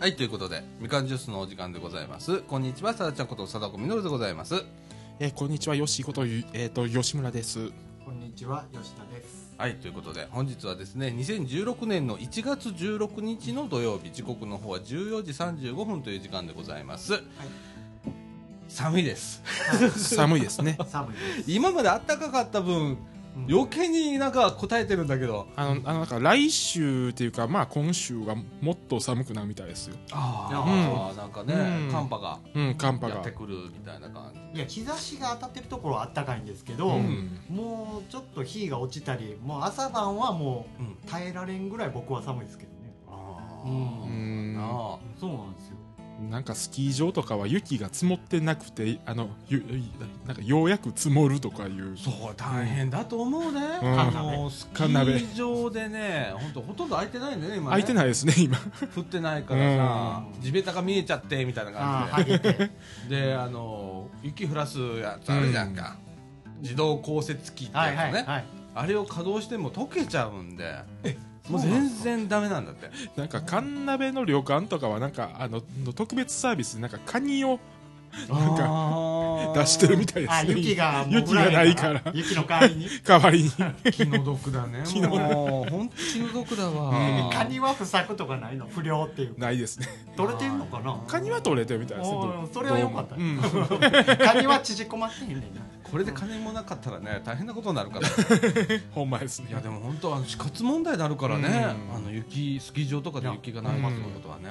はい、ということで、みかんジュースのお時間でございます。こんにちは、さだちゃんこと貞子みのるでございます。えーこんにちは、よしことゆ、えー、と吉村です。こんにちは吉田ですはい、ということで、本日はですね、2016年の1月16日の土曜日、時刻の方は14時35分という時間でございます。寒いです。寒いですね。寒いです今まで暖かかった分、余計になんか答えてるんだけど。あの、あのなんか来週っていうか、まあ今週はもっと寒くなるみたいですよ。あああ、なんかね、うん。寒波がうん、寒波が。やって。くるみたいな感じ。いや日差しが当たってるところはあったかいんですけど、うん。もうちょっと日が落ちたりもう朝晩はもうん。う耐えられんぐらい僕は寒いですけどね。あううん。んあ。あそうなんですよなんかスキー場とかは雪が積もってなくて、あの、ゆなんかようやく積もるとかいう。そう大変だと思うね、うん。あのスキー場でね本当ほとんど空いてないんだよね今ね。空いてないですね、今。降ってないからさうん。地べたが見えちゃってみたいな感じで。であの雪降らすやつあるじゃんか、自動降雪機ってやつね、はいはいはい。あれを稼働しても溶けちゃうんでもう全然ダメなんだって。なんか、神鍋の旅館とかは、なんか、あの、特別サービスで、なんか、カニを なんかか出してるみたいですあね。雪が雪がないから。雪の代わりに。代わりに。気の毒だね気の毒。もう。本当気の毒だわ、うん。カニは不作とかないの？不良っていうないですね。取れてんのかな？カニは取れてるみたいですね。それはよかった。カニは縮こまってへんねんな。これで金もなかったらね大変なことになるから。ほんまですね。いやでも本当あの死活問題になるからね、うん。あの雪スキー場とかで雪がないっていうことはね、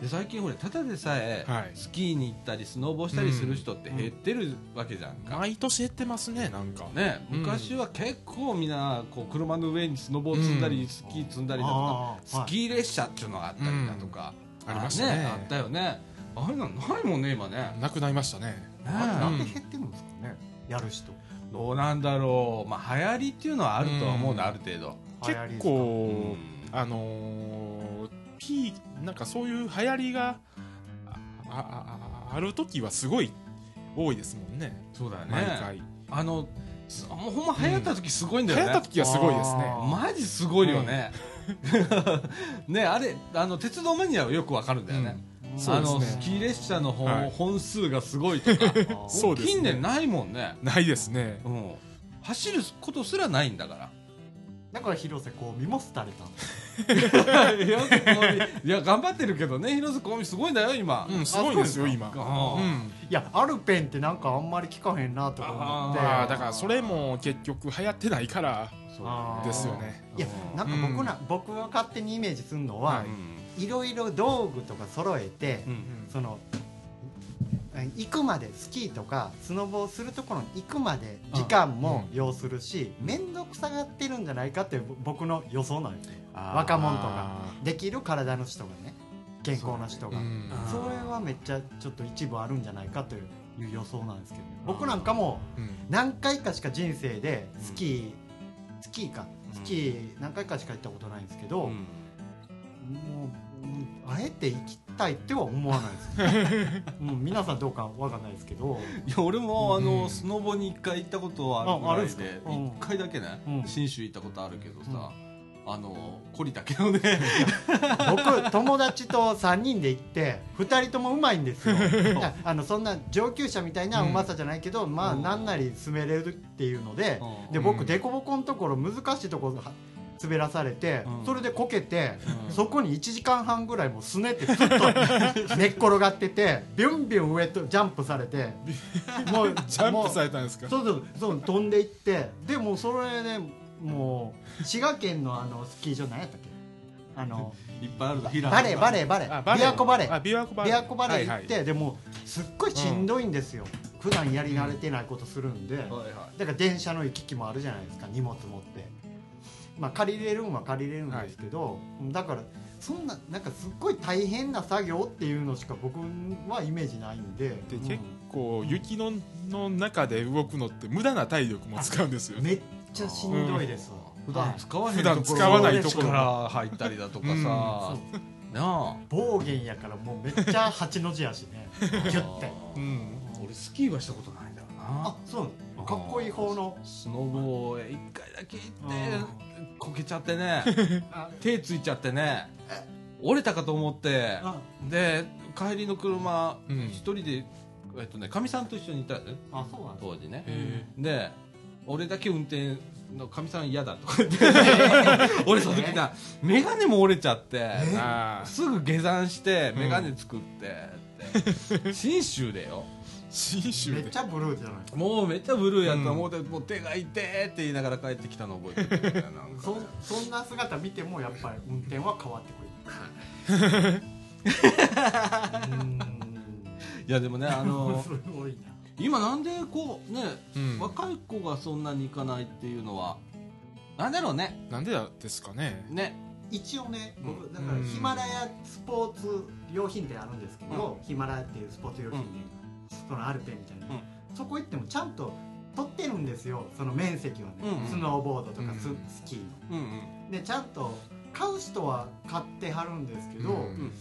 で最近ほれただでさえ、はい。スキーに行ったりスノボーしたりする人って減ってるわけじゃんか、毎年減ってますねなんか。ね、うん昔は結構みんなこう車の上にスノボー積んだり、うん。スキー積んだりだとかスキー列車っていうのがあったりだとか、うん。ありましたね。あったよね。あれなんないもんね今ね。なくなりましたね。ねあれなんで減ってるんですかねやる人。どうなんだろう。まあ流行りっていうのはあるとは思うね、うん。ある程度、結構うん。あのー、P なんかそういう流行りがあある時はすごい多いですもんね。そうだよね。毎回。あのすもうほんま流行った時すごいんだよね、流行った時はすごいですね。マジすごいよね、ねあれあの鉄道マニアはよくわかるんだよね、そうですね。あのスキー列車の本,、はい。本数がすごいとか。そうですね。近年ないもんね、ないですね。うん、走ることすらないんだからだから広瀬香美も廃れた。広瀬香美いや頑張ってるけどね。広瀬香美すごいんだよ今、うんすごいですよ今。あうん。いやアルペンってなんかあんまり聞かへんなとか思って。まあだからそれも結局流行ってないから。ですよね。いやなんか僕な、僕が勝手にイメージするのは、はいい、ろいろ道具とか揃えて、うん。その行くまでスキーとかスノボをするところに行くまで時間も要するし面倒くさがってるんじゃないかっていう僕の予想なんですよ若者とか。あできる体の人がね。健康な人が。それはめっちゃちょっと一部あるんじゃないかという予想なんですけど僕なんかもうん。何回かしか人生でスキー、スキーか。スキー何回かしか行ったことないんですけど、うん。もううんあえて行きたいっては思わないです、うん、皆さんどうかわかんないですけど。いや俺もあの、うん。スノボに一回行ったことはあるぐらいでうん。一回だけねうん。信州行ったことあるけどさ、あの懲りたけどね。僕友達と3人で行って2人ともうまいんですよ。ああのそんな上級者みたいなうまさじゃないけど、まあうん。なんなり滑れるっていうので、うん。でうん僕凸凹のところ難しいところは滑らされて、うん。それでこけて、うん。そこに1時間半ぐらいもうすねってずっと 寝っ転がっててビュンビュン上とジャンプされて もうジャンプされれたんですか？そうそうそう飛んでいってでもうそれでもう滋賀県のあのスキー場何やったっけ？あのいっぱいある平バレーバレーバレあー。琵琶湖バレー。あ琵琶湖バレバレー行って、はいはい。でもすっごいしんどいんですよ、普段やり慣れてないことするんで、はいはい。だから電車の行き来もあるじゃないですか荷物持ってまあ借りれるんは借りれるんですけど、だからそんななんかすっごい大変な作業っていうのしか僕はイメージないんで。でうん。結構雪のの中で動くのって無駄な体力も使うんですよね。めっちゃしんどいですわ、普段はい使わへん普段ところ使わないところ。力入ったりだとかさ、うん。なあ。暴言やからもうめっちゃ八の字やしね。ギュッて。うん。俺スキーはしたことないんだよな。あそうかっこいい方の。スノボへ一回だけ行って。うこけちゃってね。あ 手ついちゃってね。折れたかと思って。あで帰りの車うん。一人でえっとねかみさんと一緒にいた。あそうなん当時ね。へで俺だけ運転のかみさん嫌だとか言って。俺その時な眼鏡も折れちゃって。すぐ下山してうん。眼鏡作ってって。信州でよ信州で。めっちゃブルーじゃないもうめっちゃブルーやった、うんもうでもう手が痛って言いながら帰ってきたの覚えてるねなんかそそんな姿見てもやっぱり運転は変わってくる。いやでもねあの すごいな。今なんでこうね、うん。若い子がそんなに行かないっていうのはなんだろうね。なんでですかね。ね。一応ねうん。僕だからうんヒマラヤスポーツ用品店あるんですけど、ヒマラヤっていうスポーツ用品店、そのアルペンみたいな、うん。そこ行ってもちゃんと取ってるんですよ。その面積はね、うんスノーボードとかス,、うん。スキーうんうん。のでちゃんと買う人は買ってはるんですけど、うんうん。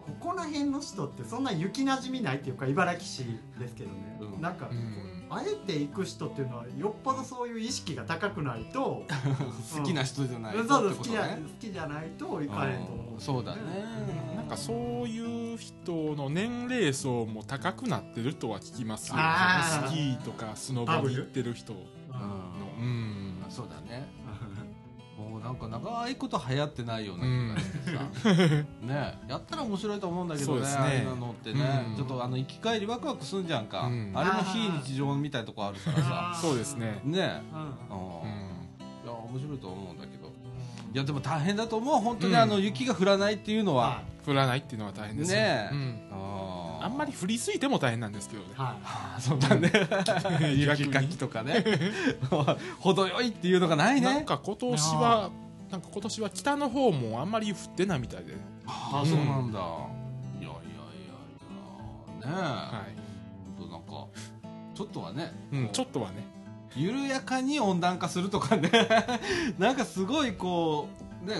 ここら辺の人ってそんな雪なじみないっていうか茨城市ですけどね、うん。なんか、うん。あえて行く人っていうのはよっぽどそういう意識が高くないと 好きな人じゃないそうとそう好きじゃないと行かれんと思う。ん。そうだねかそういう人の年齢層も高くなってるとは聞きますよ。あー。スキーとかスノボに行ってる人の。うん。うんそうだね。もうなんか長いこと流行ってないような気がしてさ、ねやったら面白いと思うんだけどねね。ああいうのってね、うん。ちょっとあの行き帰りワクワクすんじゃんか、うん。あれも非日常みたいなとこあるからさ。そうですね。ね。うん。うんうん。いや面白いと思うんだけどいやでも大変だと思う。本当にうん。あの雪が降らないっていうのは、降らないっていうのは大変ですよ。ね。えうん。あー。あんまり降りすぎても大変なんですけどね。はあそうだね。雪かきとかね。程よいっていうのがないね。なんか今年はなんか今年は北の方もあんまり降ってないみたいで、あそうなんだ、いやいやいやいや。ねえ、はほんとなんかちょっとはね、いうん、ちょっとはね緩やかに温暖化するとかね。なんかすごいこうね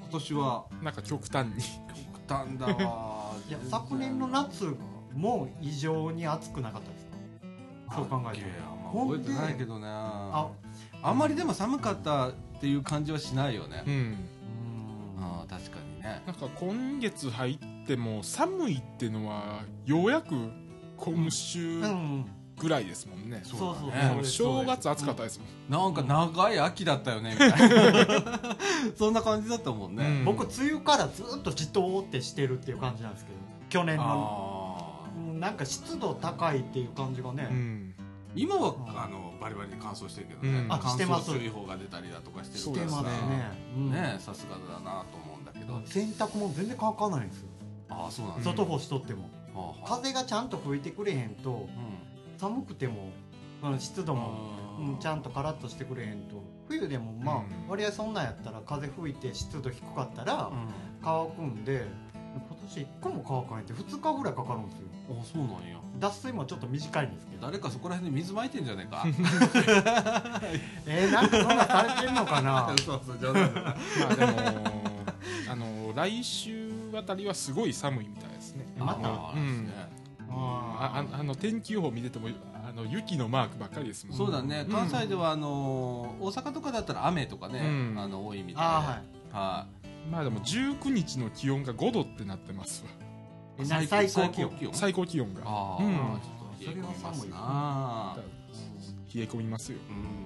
今年は。なんか極端に。極端だわ。い いや昨年の夏も異常に暑くなかったですか？そう考えてあほんで覚えてないけどね。ああんまりでも寒かったっていう感じはしないよね、うん。ああ確かにね。なんか今月入っても寒いってのはようやく今週うんぐらいですもんね、そうそうそう。です正月暑かったですもん、なんか長い秋だったよねみたいな。そんな感じだったもんね、うん。僕梅雨からずっとじとーってしてるっていう感じなんですけど去年の。なんか湿度高いっていう感じがね、うん。ー今は、うん。あのバリバリに乾燥してるけどね、うん。あ乾してます。燥注意報が出たりだとかしてるからさ。ますね。うん。ねさすがだなと思うんだけど、洗濯も全然乾かないんですよ。ああそうなんだ、外干しとっても、風がちゃんと吹いてくれへんと寒くてもあの湿度も、うん、ちゃんとカラッとしてくれへんと。冬でもまあ、うん。割合そんなんやったら風吹いて湿度低かったらうん。乾くんで今年1個も乾かないって2日ぐらいかかるんですよ。あそうなんや。脱水もちょっと短いんですけど。誰かそこら辺で水撒いてんじゃねえか。えー、なんかそんなんされてんのかな？そうそう冗談だまあでもあの来週あたりはすごい寒いみたいですね。また？あーですねあああの天気予報見ててもあの雪のマークばっかりですもん。そうだね。うん。関西ではあのー大阪とかだったら雨とかね、うん。あの多いみたいで。あはまあでも19日の気温が5度ってなってます最高気温？温。最高気温が。ああ、うん。ちょっと冷え込みますな。冷え込みますよ。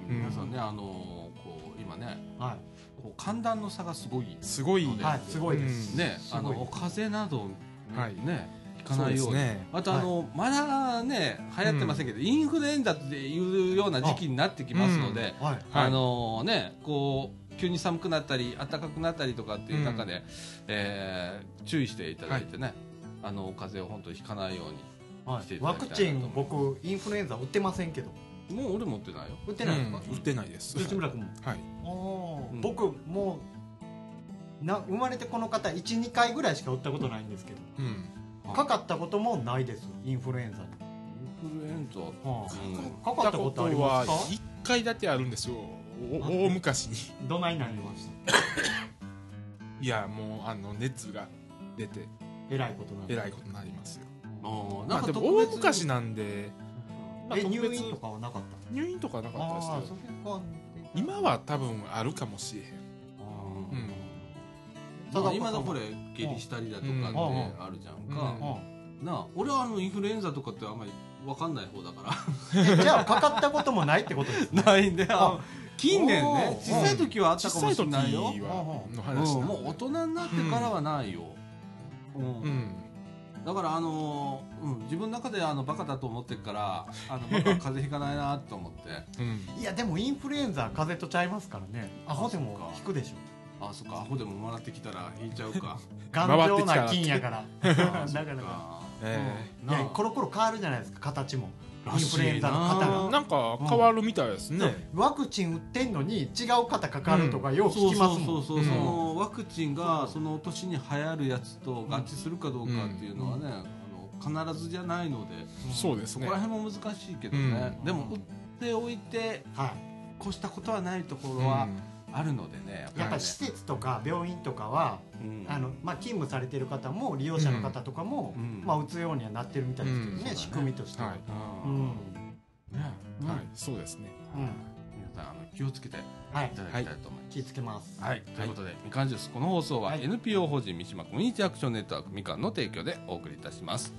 うん、うん。皆さんねあのーこう今ねはこう寒暖の差がすごいすごい。はい、すごいです、うんねあの風邪などはい。ねひかそうないように、ですね。あとあの、まだね流行ってませんけど、インフルエンザっていうような時期になってきますので、はい。はい。あのねこう急に寒くなったり暖かくなったりとかっていう中で、えー注意していただいてね、あの風邪を本当にひかないようにはい、していただワクチきたいなと。ン僕インフルエンザ打ってませんけど。もう俺持ってないよ。打ってないですか、うん。売ってないです。内村君も。はい。僕もうな生まれてこの方12回ぐらいしか打ったことないんですけど。うんかかったこともないです。インフルエンザに、インフルエンザ。はうん。あかかったことありますか？は1回だけあるんですよ。お大昔に。どないなりました？いやもうあの熱が出て。えらいことなんえらいことになりますよ。あなんかあでも大昔なんでまあ入院とかはなかった？入院とかなかったですああけど今は多分あるかもしれへん。うんだから今だこれ下痢したりだとかってあるじゃんか、うん。なあ俺はあのインフルエンザとかってあんまり分かんない方だかえじゃあかかったこともないってことですね。ら ないんであ近年ね小さい時はあったかもしれないよ、はの話うん、もう大人になってからはないよ、うん。うん。だからあのーうん、自分の中であのバカだと思ってるからあのバカは風邪ひかないなと思って。うん。いやでもインフルエンザは風邪とちゃいますからね。アホでも引くでしょあそっかアホでももらってきたら引いちゃうか。頑丈な菌やから。あだか。らかえいやなあコロコロ変わるじゃないですか形も。インフルエンザのな型が。えなんか変わるみたいですね。ワクチン打ってんのに違う型かかるとかよう聞きますもん。そうそうそうそう、う。ん。ワクチンがその年に流行るやつと合致するかどうかっていうのはね、あの必ずじゃないのでそうですね。そこら辺も難しいけどね、うん。でも打っておいては越したことはないところはあるのでね、いやっぱりり施設とか病院とかはうん。あの、まあ、勤務されてる方も利用者の方とかも、うん。まあ、打つようにはなってるみたいですけどね、うん仕組みとしては、はい。そうですね。うん。皆さんあの気をつけていはいただきたいと思います。気ぃつけます。はい、ということで、みかんジュースこの放送ははい。NPO 法人三島コミュニティアクションネットワークみかんの提供でお送りいたします。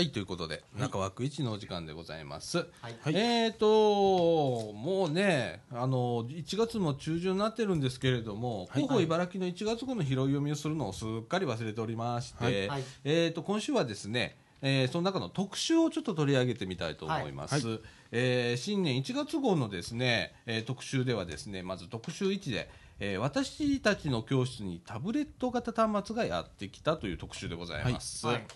はい、ということで、中枠一のお時間でございます。はい。はい。えーと、もうね、あの、1月も中旬になってるんですけれども、はい。広報茨城の1月号の拾い読みをするのをすっかり忘れておりまして、はい。はい。えーと、今週はですね、えーその中の特集をちょっと取り上げてみたいと思います。はえー新年1月号のですね、えー特集ではですね、まず特集1で、えー私たちの教室にタブレット型端末がやってきたという特集でございます。はい。はい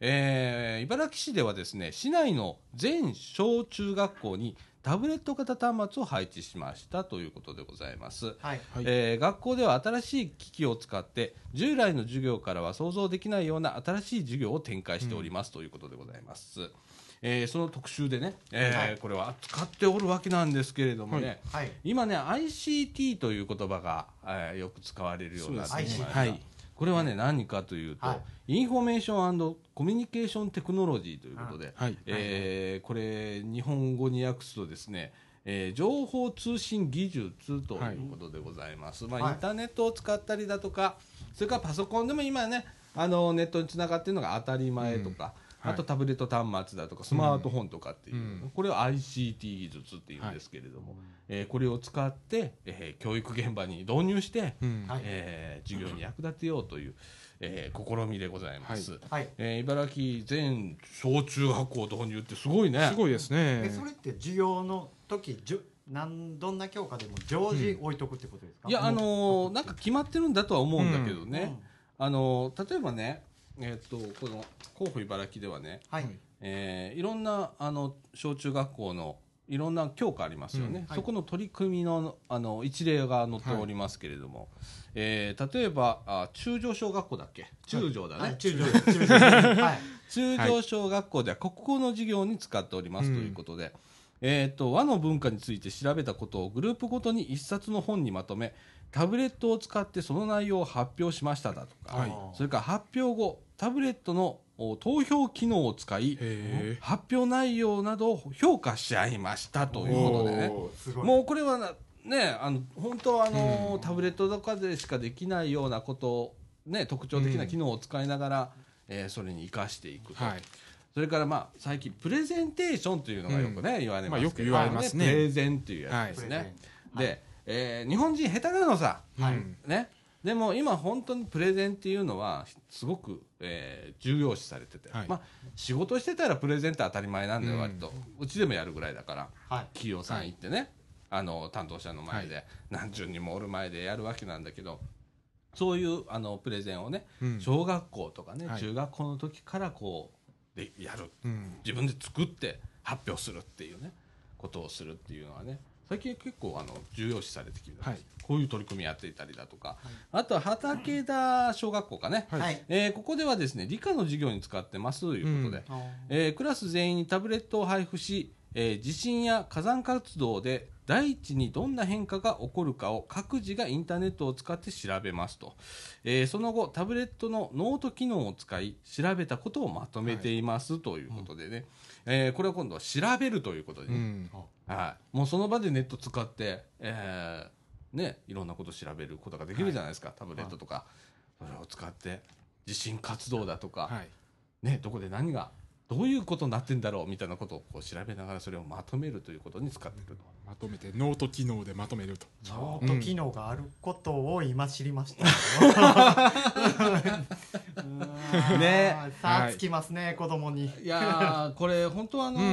えー茨城市ではですね市内の全小中学校にタブレット型端末を配置しましたということでございます、はい。はい。えー学校では新しい機器を使って従来の授業からは想像できないような新しい授業を展開しております、ということでございます、えーその特集でね、えーはい。これは扱っておるわけなんですけれどもね、はい。今ね ICT という言葉が、えーよく使われるようになってきました、そうですねはいこれはね何かというと、はインフォメーションコミュニケーションテクノロジーということで、はい。えーこれ日本語に訳すとですね、えー情報通信技術ということでございます、まあ、はい。インターネットを使ったりだとかそれからパソコンでも今ねあのネットにつながってるのが当たり前とか、はいあとタブレット端末だとかスマートフォンとかっていう、うん。これを ICT 技術っていうんですけれども、えーこれを使って、えー教育現場に導入して、うん。はい。えー授業に役立てようという、えー試みでございます、はい。えー茨城全小中学校導入ってすごいね。すごいですね。えそれって授業の時じゅなんどんな教科でも常時置いとくってことですか、いやあのーなんか決まってるんだとは思うんだけどうん。ね、あのー例えばねえっとこの広報茨城ではね、はい、えーいろんなあの小中学校のいろんな教科ありますよね、うんはい。そこの取り組みのあの一例が載っておりますけれども、えー例えばあ中条小学校だっけ？中条だね、はい、中条。中条。小学校では国語の授業に使っておりますということで、えー、と和の文化について調べたことをグループごとに一冊の本にまとめタブレットを使ってその内容を発表しましただとか、はい。それから発表後タブレットのお投票機能を使いへ発表内容などを評価し合いましたということでね。もうこれはなねあの本当はあの、うん。タブレットとかでしかできないようなことを、ね、特徴的な機能を使いながら、えーそれに生かしていくと、はい。それからまあ最近プレゼンテーションというのがよくね、言われますけど、まあよく言われますね。プレゼンっていうやつですね、はいで、えー日本人下手なのさ、はい。うん。ねでも今本当にプレゼンっていうのはすごく、えー重要視されてて、はい。まあ仕事してたらプレゼンって当たり前なんだよ、うん。割と。うちでもやるぐらいだからはい。企業さん行ってね、あの担当者の前で、はい。何十人もおる前でやるわけなんだけどそういうあのプレゼンをねうん。小学校とかね、はい。中学校の時からこうでやる。うん。自分で作って発表するっていうねことをするっていうのはね最近結構あの重要視されてきてる、はい。こういう取り組みやっていたりだとか、あとは畑田小学校かね、はい。はい。えーここではですね理科の授業に使ってますということで、うん。えークラス全員にタブレットを配布し、えー地震や火山活動で大地にどんな変化が起こるかを各自がインターネットを使って調べますと、えーその後タブレットのノート機能を使い調べたことをまとめていますということでね、えーこれは今度は調べるということでね、うん。はい、もうその場でネット使って、えーね、いろんなことを調べることができるじゃないですか、タブレットとか、それを使って地震活動だとか、はい。ね、どこで何がどういうことになってんだろうみたいなことをこう調べながらそれをまとめるということに使ってると。まとめてノート機能でまとめるとノート機能があることを今知りました。うんねさあつきますね、子供に。いやーこれ本当はあの、うんう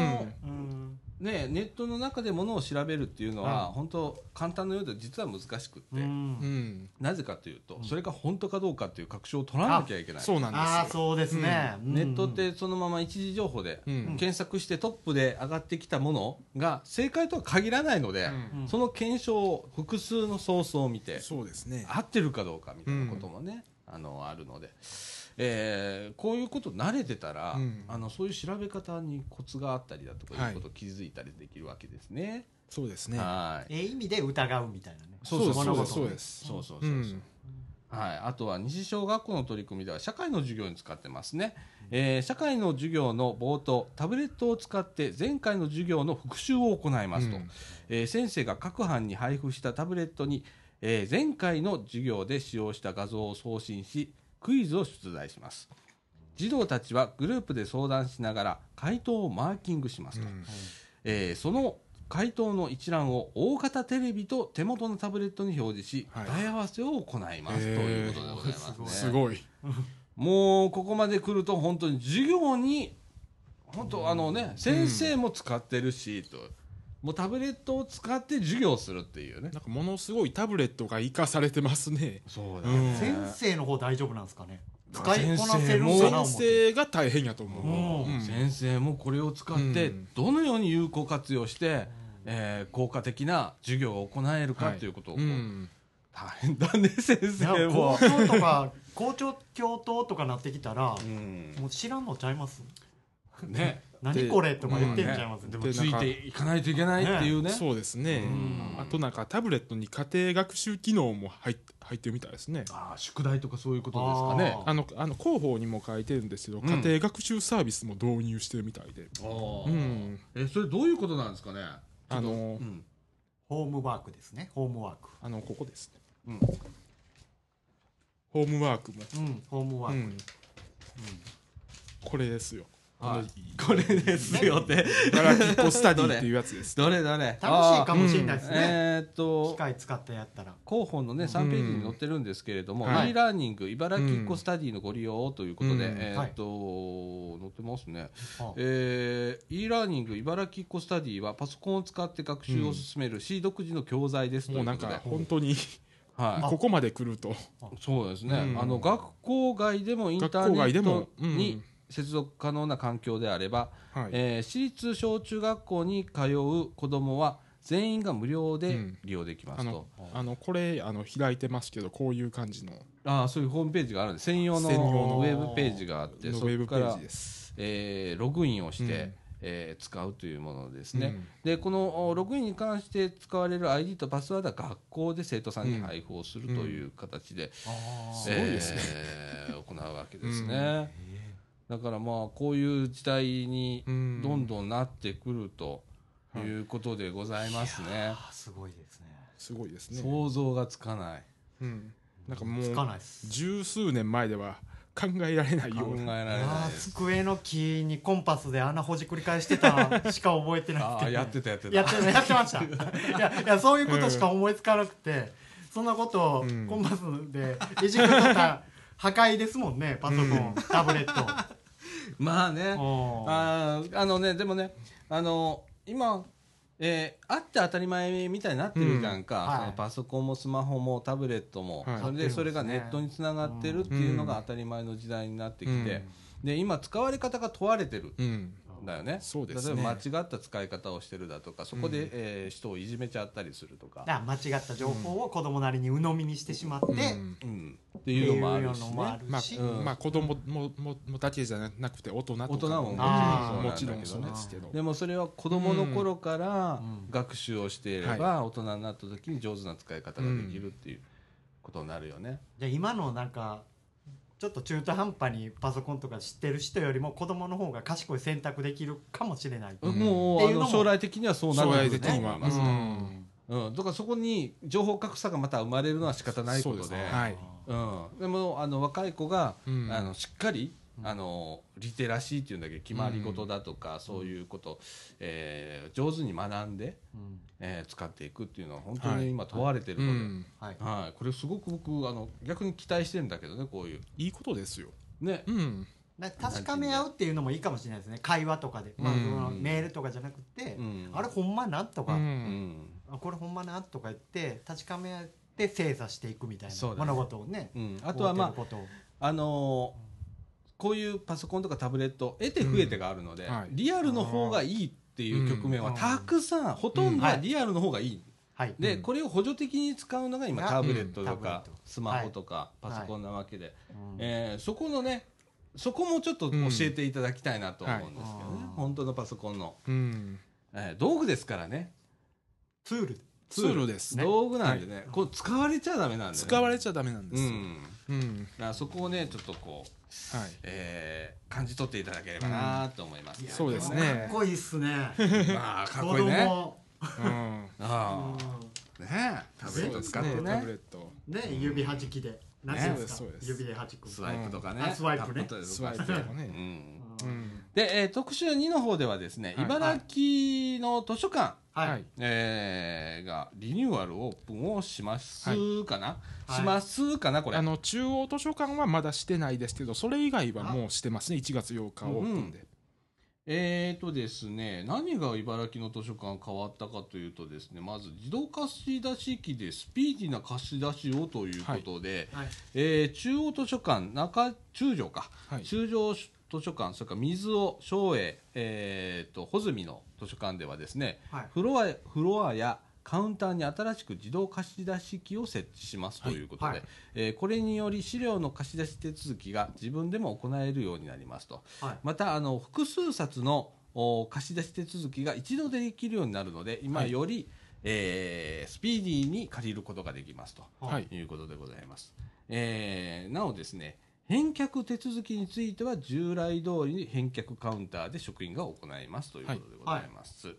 んね、ネットの中でものを調べるっていうのは、うん。本当簡単なようで実は難しくって、うん。うん。なぜかというと、うん。それが本当かどうかっていう確証を取らなきゃいけない。そうなんですよああそうですね、うん。ネットってそのまま一時情報でうん。検索してトップで上がってきたものが正解とは限らないので、うん。その検証を複数のソースを見てそうですね。合ってるかどうかみたいなこともね、あのあるので、えーこういうこと慣れてたら、うん。あのそういう調べ方にコツがあったりだとかはい。いうことを気づいたりできるわけですね。そうですね。はい。ええ意味で疑うみたいなね。そうそうそうそうです。そうそうそうそう、うん。はい、あとは西小学校の取り組みでは社会の授業に使ってますね、えー社会の授業の冒頭タブレットを使って前回の授業の復習を行いますと、うん。えー先生が各班に配布したタブレットに、えー前回の授業で使用した画像を送信しクイズを出題します。児童たちはグループで相談しながら回答をマーキングしますと、うん。えーその回答の一覧を大型テレビと手元のタブレットに表示し、はい。答え合わせを行います、ということでございますね。すごい。もうここまで来ると本当に授業に本当あのね先生も使ってるし、ともうタブレットを使って授業するっていうね。なんかものすごいタブレットが活かされてますね。そうだね。先生の方大丈夫なんですかね。あ使いこなせる先生が大変やと思う、うん。うん先生もこれを使ってうん。どのように有効活用して、えー効果的な授業を行えるかとい。うことを。こう、うん。大変だね先生も。校。長とか校長教頭とかなってきたらうん。もう知らんのちゃいます？ね。何これとか言ってんちゃいますでねもついていかないといけないっていうね。そうですね。うん。あとなんかタブレットに家庭学習機能も入っ入ってるみたいですね。ああ宿題とかそういうことですかね。ああのあの広報にも書いてるんですけど、ん。家庭学習サービスも導入してるみたいで、ああうん、えそれどういうことなんですかね?あのうん。ホームワークですね。ホームワーク。あのここですね。うん。ホームワークも、うんホームワーク、うん、これですよはい。あこれですよって。のガラキッコスタディっていうやつです。どれどれ？楽しいかもしれないですね、えーっと機械使ってやったら。広報のね3ページに載ってるんですけれども、はい。e ラーニング茨城っ子スタディのご利用ということで、うん。えーっと、載ってますね、あえー e ラーニング茨城っ子スタディはパソコンを使って学習を進める市独自の教材ですということで、もうなんか本当にはい、ここまで来ると。そうですね、うん。あの学校外でもインターネッ外でも。ト、うん。に接続可能な環境であれば、はい。えー私立小中学校に通う子どもは全員が無料でうん。利用できますと、あのこれあの開いてますけどこういう感じの。ああそういうホームページがあるんです専用のウェブページがあってそこから。えーログインをして、うん。えー使うというものですね、うん。でこのおログインに関して使われる ID とパスワードは学校で生徒さんに配布をするという形で、あすごいですね。えー行うわけですね、だからまあこういう時代にうん。どんどんなってくるということでございますね、あすごいですね。すごいですね。想像がつかない。うん、なんかもうつかないです。十数年前では考えられない考ような。えられない机の木にコンパスで穴ほじくり返してたしか覚えてないですけど、ああやってたやってた。やってやってました。いやいやそういうことしか思いつかなくて、そんなことをうん。コンパスでいじくとった破壊ですもんねパソコン、うん。タブレット。まあね。あーあのねでもねあの今えーあって当たり前みたいになってるじゃんか、うん。はい。そのパソコンもスマホもタブレットも、はい。それでそれがネットにつながってるっていうのが当たり前の時代になってきて、で今使われ方が問われてる。うんんだよね。そうですね。例えば間違った使い方をしてるだとかそこで、うん。えー人をいじめちゃったりするとか、間違った情報を子供なりに鵜呑みにしてしまって、うん。うん、っていうのもあるしっていうのもあね。るしまあ、うん。まあ子供もももだけじゃなくて大人とか大人ももちろんあーもちろんそうですけど。でもそれは子供の頃からうん学習をしていれば大人になった時に上手な使い方ができるっていうことになるよね。じゃあ今のなんかちょっと中途半端にパソコンとか知ってる人よりも子供の方が賢い選択できるかもしれない、うん。もうあっていうの将来的にはそうなるんだと的には思います、うん。うん、だからそこに情報格差がまた生まれるのは仕方ないことで。ですね。はい。うん、でもあの若い子が、うん。あのしっかりうんあのリテラシーっていうんだけど決まり事だとか、そういうこと、えー上手に学んで、うん。えー使っていくっていうのは本当はい。に今問われてるうので、ん。はい。はい、これすごく僕あの逆に期待してるんだけどねこういう。いいことですよ。ね、うん。確かめ合うっていうのもいいかもしれないですね。会話とかで、まあ、うんそのメールとかじゃなくて、うん。あれほんまなんとか、ううん。んあこれほんまなとか言って確かめ合って精査していくみたいなそうだね。物事をねうん、あとはまああのーこういうパソコンとかタブレット得て増えてがあるので、うんはい。リアルの方がいいっていう局面はうん。たくさん、ほとんどはリアルの方がいい、はい。で、うん。これを補助的に使うのが今がタブレットうんとかスマホとかパソコンなわけで、うん。えーそこのねそこもちょっと教えていただきたいなと思うんですけどね、うん。はい。本当のパソコンの、うん。えー道具ですからね。ツールツール。ですね。道具なんでね、こう使われちゃダメなんで、ね、使われちゃダメなんですよ。うん。うん。だからそこをねちょっとこう、はい。えー感じ取っていただければなと思います、いやそうですね。かっこいいっすね。まあかっ子こいいね。供。うん。ああ。ねえ。タブレット使ってね。タブレねット。ね指はじきで。何ですか？そうですそうです。指ではじく。スワイプとかね、うんあスワイプね。スワイプとかうねん。うん。で、えー特集2の方ではですね、はい。茨城の図書館、はい、はい。えーがリニューアルオープンをしますかな、はい。しますかなこれ？あの中央図書館はまだしてないですけどそれ以外はもうしてますね。1月8日オープンで、えーとですね、何が茨城の図書館変わったかというとですね、まず自動貸し出し機でスピーディーな貸し出しをということで、はい。えー中央図書館、中中条か、はい。中条図書館、それから水尾、松栄、えーと、穂積の図書館ではですね、はい。フロアフロアやカウンターに新しく自動貸し出し機を設置しますということで、はい。はいえーこれにより資料の貸し出し手続きが自分でも行えるようになりますと。はい。またあの複数冊のお貸し出し手続きが一度でできるようになるので今はい。より、えースピーディーに借りることができますと。はい。いうことでございます、えーなおですね返却手続きについては従来通りに返却カウンターで職員が行いますということでございます、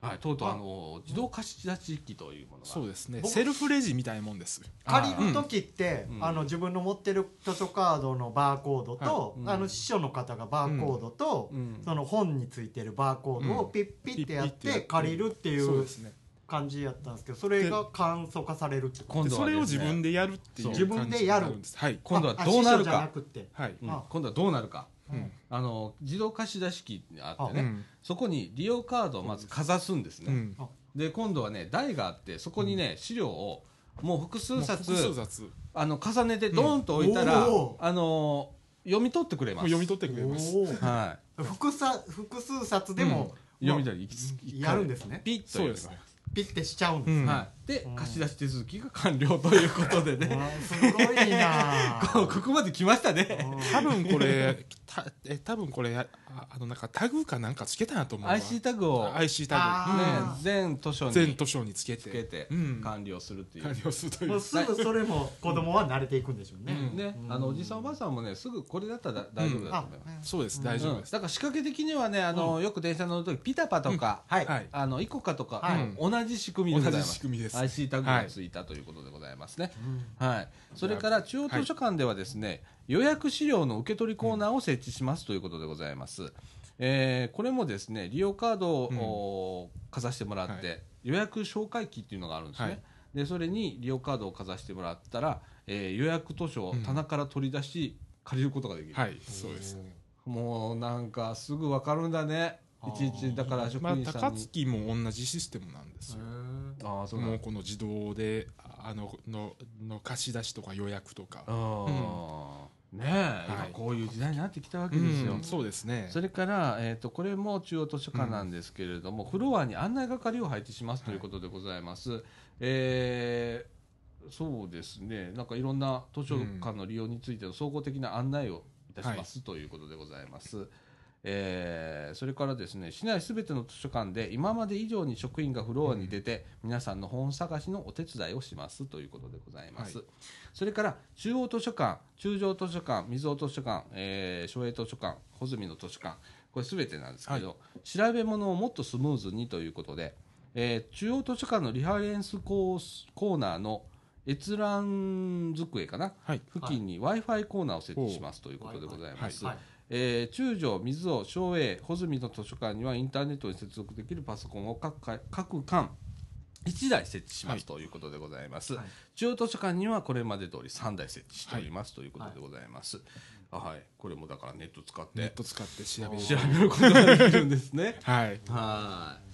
はい。とうとうあの自動貸し出し機というものが。そうですね。僕セルフレジみたいなもんです。借りる時って、うん。あの自分の持ってる図書カードのバーコードと、はいうん。あの司書の方がバーコードと、うん。その本についてるバーコードをうんピッピッてやってやってて。借りるっていうそうですね感じやったんですけどそれが簡素化されるってこと今でそれを度はですね自分でやるっていう自分でやる。んです。はい、今度はあどうなる司書じゃなかはい。今度はどうなるか。うん。あの自動貸し出し機あってね、うん。そこに利用カードをまずかざすんですね、うん。で今度はね台があってそこにね、資料をもう複数冊もう複数冊。あの重ねてドーンと置いたら、あの読み取ってくれます。読み取ってくれます。は複さ複数冊でも、い読み取り一やるんですね。ピッとそうですピッてしちゃうんです、うん。はい、で、うん。貸し出し手続きが完了ということでね、すごいな。こうここまで来ましたね。多分これたえ多分これああのなんかタグかなんかつけたなと思うわ。IC タグを、ね、IC タあー。全図書にグ全図書につけて。つけてうん。完了するっていう。完了するという。もうすぐそれも子供は慣れていくんでしょうね、うん。ね、うん。あのおじさんおばあさんもねすぐこれだったら大丈夫だあと思います。そうですうん大丈夫です、うん。だから仕掛け的にはねあの、よく電車乗る時ピタパとか、はい、はい。あのイコカとか、はい。うん。同じ仕組みでござい同じます。仕組みです IC タグがついたということでございますね。うん。はい。それから中央図書館ではですね、予約資料の受け取りコーナーを設置しますということでございます。えーこれもですね利用カードを、おかざしてもらって、はい。予約紹介機っていうのがあるんですね。はい。でそれに利用カードをかざしてもらったら、えー予約図書をうん。棚から取り出し借りることができる、はい。そうです。もうなんかすぐ分かるんだね。いちいちだから職まあ員さんに、高槻も同じシステムなんですよああそうもうこの自動であののの貸し出しとか予約とか。あー。ねえ、今はい。こういう時代になってきたわけですよ、うん。そうですね。それから、えー、とこれも中央図書館なんですけれども、フロアに案内係を配置しますということでございます。えーそうですね、なんかいろんな図書館の利用についての総合的な案内をいたします、ということでございます。えーそれからですね市内すべての図書館で今まで以上に職員がフロアに出て、皆さんの本探しのお手伝いをしますということでございます、はそれから中央図書館中条図書館水尾図書館、えー、省営図書館穂積の図書館これすべてなんですけど、調べ物をもっとスムーズにということで、えー中央図書館のリファレンスコースコーナーの閲覧机かな？はい。付近に w i f i コーナーを設置しますということでございます。はいえー中条、水尾、省営、穂積の図書館にはインターネットに接続できるパソコンを各か各館1台設置しますということでございます。はい中央図書館にはこれまで通り3台設置しておりますということでございます。あはい、これもだからネット使ってネット使って調べる調べることができるんですね。は いはい。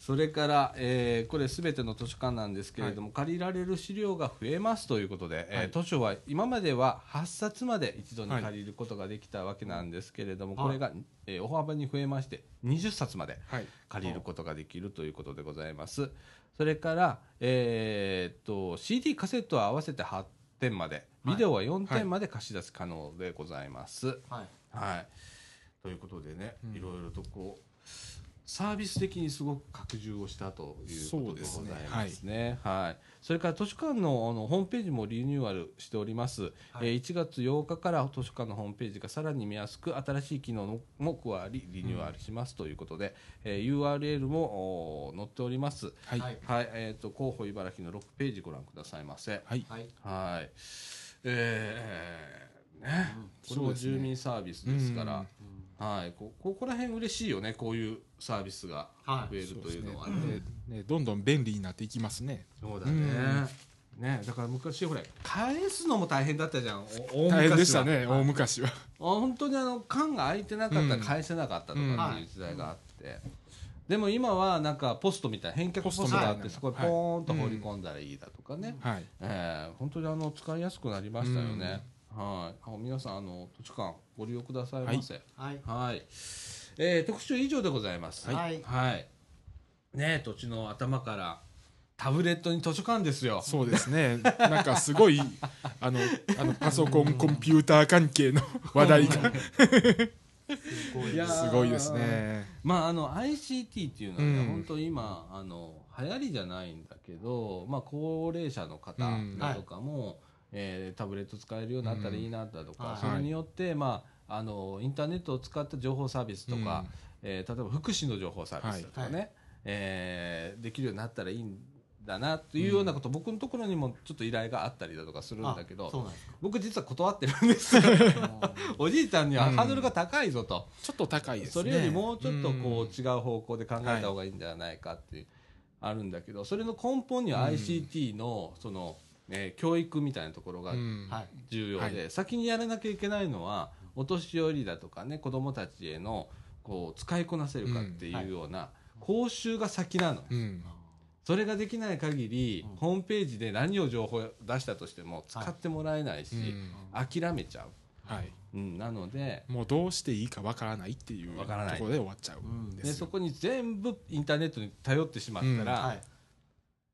それから、えーこれすべての図書館なんですけれども、借りられる資料が増えますということで、えーはい。図書は今までは8冊まで一度に借りることができたわけなんですけれども、はいこれが、えー大幅に増えまして20冊まではい。借りることができるということでございます。それから、えーっと CD カセットは合わせて8点まで、ビデオは4点まで貸し出し可能でございます。はい。はい、ということでね、うん。いろいろとこうサービス的にすごく拡充をしたということでございますね。はい。それから図書館のあのホームページもリニューアルしております、はい。えー1月8日から図書館のホームページがさらに見やすく新しい機能も加わりリニューアルしますということで、えー URL もお載っております。はい。はい。はい、えっ、と広報茨城の6ページご覧くださいませ。はい。はい。はい。えー、ね、これも住民サービスですから、はい、こここら辺嬉しいよね、こういうサービスがはい。増えるというのはね。ね。ねどんどん便利になっていきますね。そうだね。ね、だから昔ほら返すのも大変だったじゃん。お大昔は。大変でしたね大昔は。あ本当にあの缶が開いてなかったうん。ら返せなかったとかうんっていう時代があって、でも今はなんかポストみたいな返却ポストがあってそこにポーンと放り込んだらいいだとかね、はい。えー本当にあの使いやすくなりましたよね、はい。あ皆さんあの図書館ご利用くださいませ。はい。はい、えー特集以上でございます。はい。はい。ね土地の頭からタブレットに図書館ですよ。そうですね。なんかすごい あのあのパソコンコンピューター関係の話題が。すごいです。ね。まあ、あの ICT っていうのはね、うん。本当今あの流行りじゃないんだけど、まあ、高齢者の方うん。だとかも、えータブレット使えるようになったらいいなだとか、うんそれによって、まあ、あのインターネットを使った情報サービスとか、えー例えば福祉の情報サービスとかね、はい。えーできるようになったらいいんだなというようなこと、僕のところにもちょっと依頼があったりだとかするんだけど僕実は断ってるんですよ。おじいちゃんにはうんハードルが高いぞと。ちょっと高いですね。それよりもうちょっとこううん違う方向で考えた方がいいんじゃないかっていうあるんだけどそれの根本にはうん。ICT のその、えー教育みたいなところがうん。はい。重要で、は先にやらなきゃいけないのはお年寄りだとかね子どもたちへのこう使いこなせるかっていうような講習が先なの。うん。それができない限り、うん。ホームページで何を情報を出したとしても使ってもらえないし、うん。諦めちゃう、はい。うん、なのでもうどうしていいかわからないっていうところで終わっちゃうんでそこに全部インターネットに頼ってしまったら、はい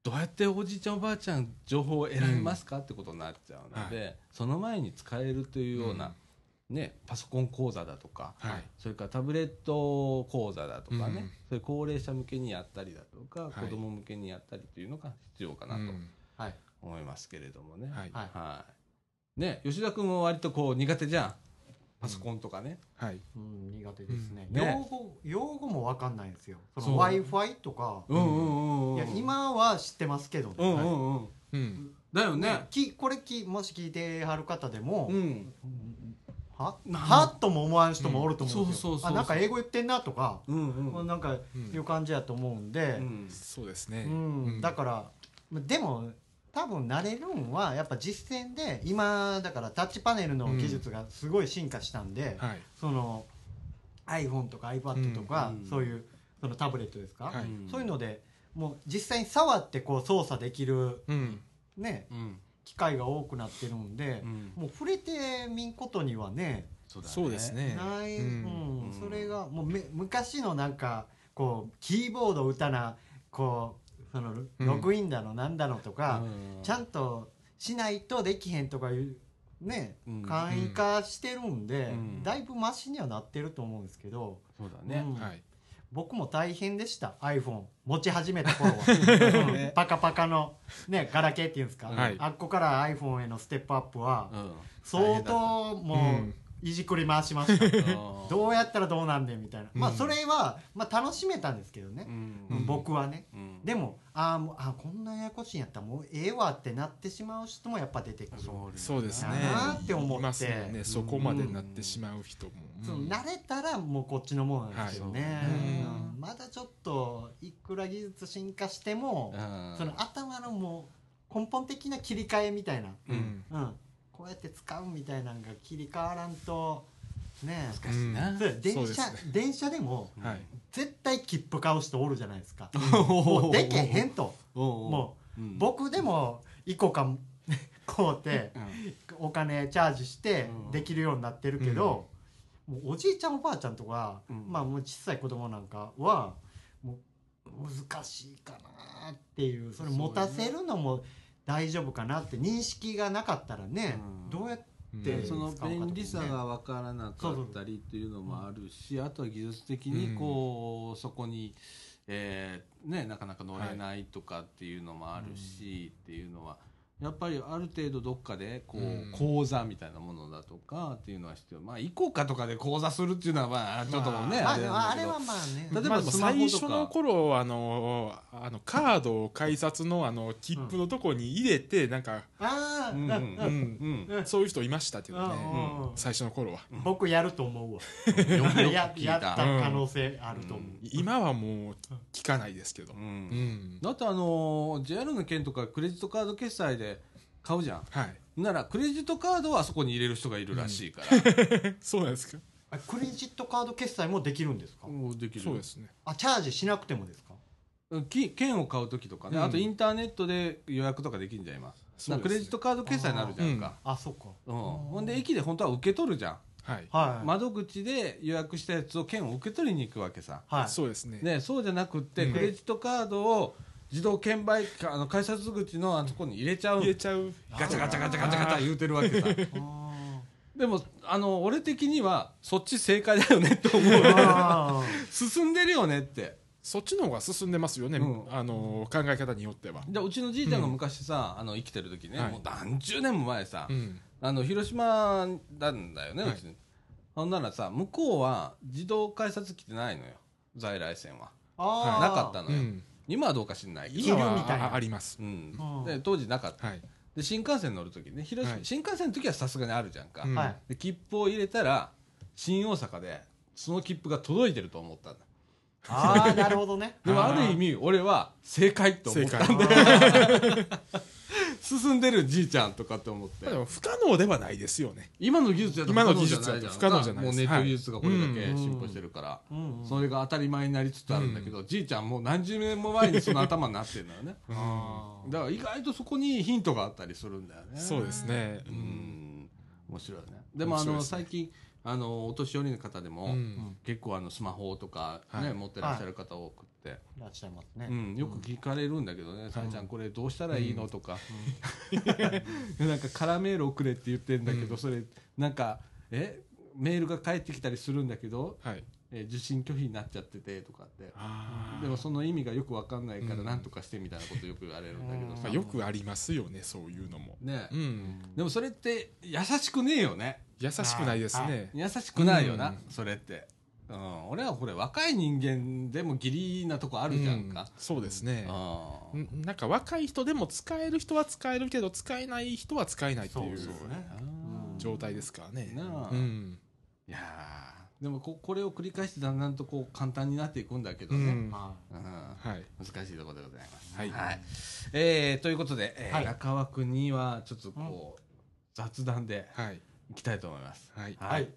どうやっておじいちゃん。おばあちゃん情報を選びますか、ってことになっちゃうので、その前に使えるとい。うような、ね、パソコン講座だとか、はい。それからタブレット講座だとかね、うんそういう高齢者向けにやったりだとか、はい。子供向けにやったりというのが必要かなと思いますけれどもね。はい。はい。はい。ね、吉田君も割とこう苦手じゃん。パソコンとかね、はい。うん苦手ですね。うんね。用語用語もわかんないんですよ。その w i f i とか。うん、うんうんうんいや今は知ってますけどね。うんうんうん。うん。だよね。きこれきもし聞いてはる方でも、うんは？は？っとも思わん人もおると思うん。であなんか英語言ってんなとか、うんうん。なんかうん。いう感じやと思うんで、うん。そうですね。うん。うん。だからでも多分慣れるんはやっぱ実践で今だからタッチパネルの技術がすごい進化したんで、はい。その iPhone とか iPad とか、うん。そういうそのタブレットですか、はい。そういうのでもう実際に触ってこう操作できるうん。ね。うん機会が多くなってるんでう、ん。もう触れてみんことにはねそうだね。そうですね。ない、ううん。ん。それがもうめ昔のなんかこうキーボード打たなこうそのうん。ログインだのなんだのとか、うん。ちゃんとしないとできへんとかいうねうん。簡易化してるんで、うん。だいぶマシにはなってると思うんですけど、そうだね。うん。はい僕も大変でした iPhone 持ち始めた頃は、ね うん。パカパカの、ね、ガラケーっていうんですか、はい。あっこから iPhone へのステップアップはうん。相当うもうんいじくり回しました、うんどうやったらどうなんねんみたいな、まあうんそれは、まあ、楽しめたんですけどね。僕はね。うん。でもあーもうあこんなややこしいんやったらもうええわってなってしまう人もやっぱ出てくる。そうですね。なあって思っていますよねそこまでなってしまう人も、そううん慣れたらもうこっちのものなんですよね、はい。うん。まだちょっといくら技術進化しても、うん。その頭のもう根本的な切り替えみたいな、うん。うん、こうやって使うみたいなのが切り替わらんとね難しいな。電車、そうです電車でもはい。絶対切符買う人おるじゃないですか、ももうでけへんと。ももうう僕でも1個か買うてお金チャージしてうん。できるようになってるけど、もうおじいちゃんおばあちゃんとか、うん。まあもう小さい子供なんかはもう難しいかなっていうそれ持たせるのも大丈夫かなって認識がなかったらね、うん。どうやってうん。その便利さが分からなかったりっていうのもあるしあとは技術的にこうそこにえーねなかなか乗れないとかっていうのもあるしっていうのはやっぱりある程度どっかでこう講座みたいなものだとかっていうのは必要。まあ行こうかとかで講座するっていうのはまあちょっとねまああれはまあね。例えば最初の頃あのあのカードを改札のあの切符のとこに入れて、なんか、ああ、うんうんうんうん。そういう人いましたけどね、最初の頃は、僕やると思うわ。よくよくや聞いやったた可能性あると思う、今はもう聞かないですけど、ううん。んだってあの JR の件とかクレジットカード決済で買うじゃん。はい。ならクレジットカードはあそこに入れる人がいるらしいから、そうなんですか？あクレジットカード決済もできるんですか、もうできるそうですね。あチャージしなくてもですか？き券を買う時とかね、うん。あとインターネットで予約とかできるんじゃいます。そうですね。クレジットカード決済になるじゃんか、あそっか。うん。ほんで駅で本当は受け取るじゃん、はい、はい、窓口で予約したやつを券を受け取りに行くわけさ、はい。そうですね。ね、そうじゃなくって、うん。クレジットカードを自動券売かあの改札口のあそこに入れちゃう。入れちゃう。ガチャガチャガチャガチャガチャ言うてるわけさ。あ でもあの俺的にはそっち正解だよね って思う。進んでるよねって。そっちの方が進んでますよね、うん。あの考え方によっては、でうちのじいちゃんが昔さ、あの生きてる時ね、はい。もう何十年も前さ、うん。あの広島なんだよね、はい。うちほんならさ向こうは自動改札機ってないのよ在来線は。なかったのよ、うん今はどうか知んないけど、今は。みたいなああります。うん。うん。で当時なかった。はい、で新幹線乗る時ね広島、はい。新幹線の時はさすがにあるじゃんか、うん。はい。で切符を入れたら新大阪でその切符が届いてると思ったんだ。あー なるほどね。でもある意味俺は正解と思正った解進んでるじいちゃんとかって思って。でも不可能ではないですよね。今の技術やと今の技術やと不不可能じゃないもうネット技術がこれだけはい。進歩してるから、それが当たり前になりつつあるんだけど、じいちゃんもう何十年も前にその頭になってるんだよね。だから意外とそこにヒントがあったりするんだよね。そうですね。うん。面白いね。でもあの、最近あのお年寄りの方でも、うん。結構あのスマホとか、ねはい。持ってらっしゃる方多くって、い。らっしゃいますね、うん、よく聞かれるんだけどね「さ、え、ちゃんこれどうしたらいいの?」とか、なんか空メール送れって言ってんだけど、うん。それなんかえメールが返ってきたりするんだけど、はいえ受信拒否になっちゃっててとかって。でもその意味がよくわかんないからうん。なんとかしてみたいなことよく言われるんだけどさ、まあ、よくありますよねそういうのも。ね、うん。でもそれって優しくねえよね。優しくないですね。優しくないよな、うん。それって、うん、俺はこれ若い人間でもギリなとこあるじゃんか。うん、そうですね。ああんなんか若い人でも使える人は使えるけど使えない人は使えないっていう状態ですからね。なあ。うん。いやーでもここれを繰り返してだんだんとこう簡単になっていくんだけどね、うん。はうん。はい。難しいところでございます。はい。えーということで、えーはい。中川君にはちょっとこう、雑談ではい。いきたいと思います。はい。い。はい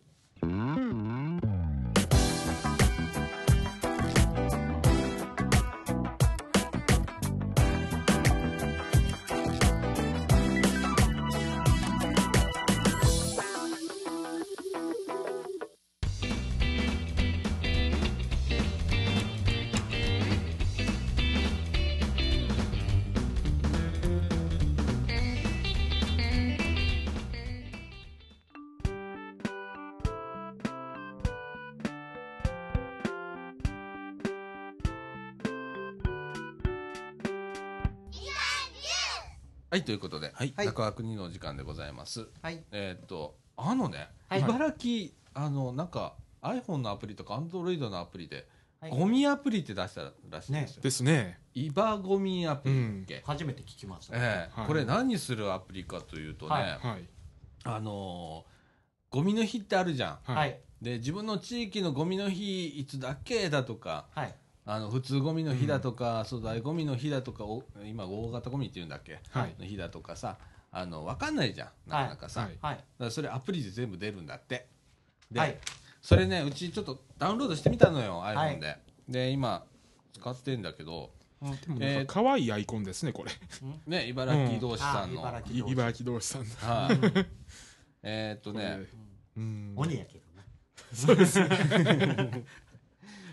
ということで、はい。中川国のお時間でございます。はい。えーっと、あのね、はい。茨城、あの、なんか iPhone のアプリとか Android のアプリで、はい。ゴミアプリって出したらしいんですよ。ですね。イバゴミアプリだっけ、初めて聞きました、ええ。はい。これ何するアプリかというとね、あのーゴミの日ってあるじゃん。はいはい。で、自分の地域のゴミの日いつだっけだとか、はいあの普通ゴミの日だとか、粗大ゴミの日だとかお今大型ゴミって言うんだっけ、はい。の日だとかさあの分かんないじゃん。なかなかさ、はい。だかはいらそれアプリで全部出るんだって。で、はい。それねうちちょっとダウンロードしてみたのよ iPhone はい。で、で今使ってんだけどでもんか可愛いアイコンですねこれ。ね茨城同士さんの、うん。あ茨城同士。さんの。はい。えーっとね。うん。鬼やけどね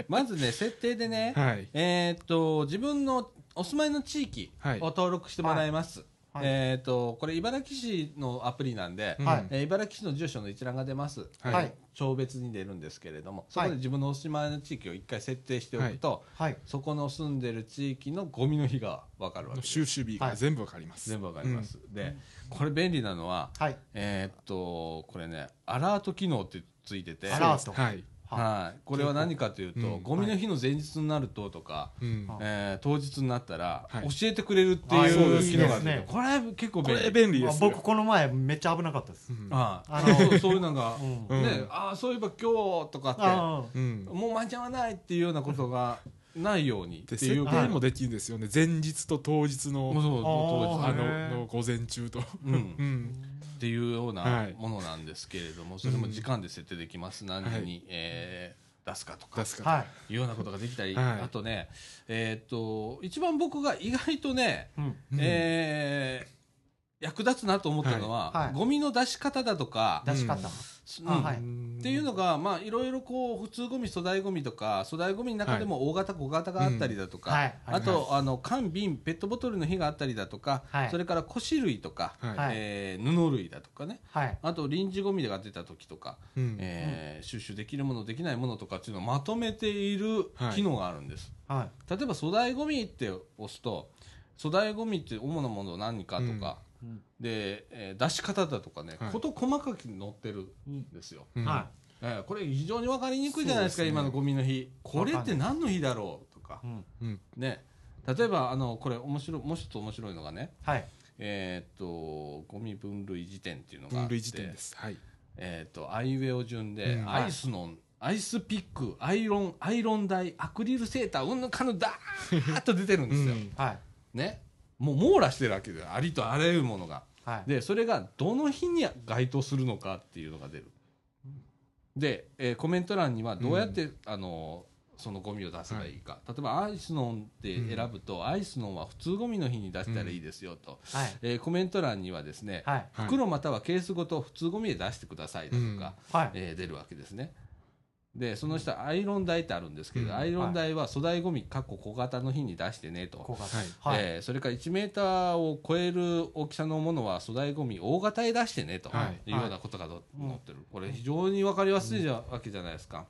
まずね設定でね、はい。えーっと自分のお住まいの地域はい。を登録してもらいます、はい。えーっとこれ茨城市のアプリなんで、えー茨城市の住所の一覧が出ます、はい。はい。町別に出るんですけれどもそこで自分のお住まいの地域を一回設定しておくと、はい。そこの住んでる地域のゴミの日が分かるわけです。収集日が全部わかります。全部分かります、でこれ便利なのははい。えーっとこれねアラート機能ってついててアラート。はいはい、これは何かというと、うん。ゴミの日の前日になるととか、うん。はいえー当日になったらはい。教えてくれるってあいそう機能があって、いいですねこれ結構こ便利。れ便利ですよ僕この前めっちゃ危なかったです、うん。あああのそうそういうのが、うん。うんねああそういえば今日とかってあうん。もう間に合わないっていうようなことがないようにってでいう設定もできるんですよね。前日と当日のもうそう当日あのの午前中と。うん。うん。っていうようはない。ものなんですけれども、それも時間で設定できます、何時に、えー出すかとか。い。いうようなことができたり、はい。あとね、えーっと一番僕が意外とね、うん。うん。えー役立つなと思ったのは、はい。はい。ゴミの出し方だとか、出し方、うんあはい。っていうのが、まあ、いろいろこう普通ゴミ粗大ゴミとか粗大ゴミの中でも大型小型があったりだとか、あとあの缶瓶ペットボトルの火があったりだとか、はい。それから腰類とか、はえー布類だとかね。はい。あと臨時ゴミが出た時とか、うん。えー収集できるものできないものとかっていうのをまとめている機能があるんです、はい。例えば粗大ゴミって押すと粗大ゴミって主なもの何かとか、うんで、えー出し方だとかね、はい。こと細かく載ってるんですよ、うん。はえーこれ非常に分かりにくいじゃないですかすね。今のゴミの日。これって何の日だろうとか。い、うん。うん。ね。例えばあのこれ面白いもう一つ面白いのがね。はい。えーっとゴミ分類辞典っていうのがあって。分類時点です。はい。えーっとアイウェオ順で、うん。アイスのアイスピックアイロンアイロン台アクリルセーターうんぬかぬだーっと出てるんですよ、うん。はい。ねもう網羅してるわけでありとあらゆるものが。はい。でそれがどの日に該当するのかっていうのが出る。で、えーコメント欄にはどうやって、あのそのゴミを出せばいいか、例えばアイスノンって選ぶと、アイスノンは普通ゴミの日に出したらいいですよと、はいえーコメント欄にはですね、はい。はい袋またはケースごと普通ゴミで出してくださいだとか、はい。えー出るわけですねでその下アイロン台ってあるんですけど、うん。アイロン台は粗大ゴミかっこ小型の日に出してねと、はい。はい。えーそれから1メーターを超える大きさのものは粗大ごみ大型へ出してねと。はい。いうようなことがど載ってる、これ非常に分かりやすいじゃ、わけじゃないですか。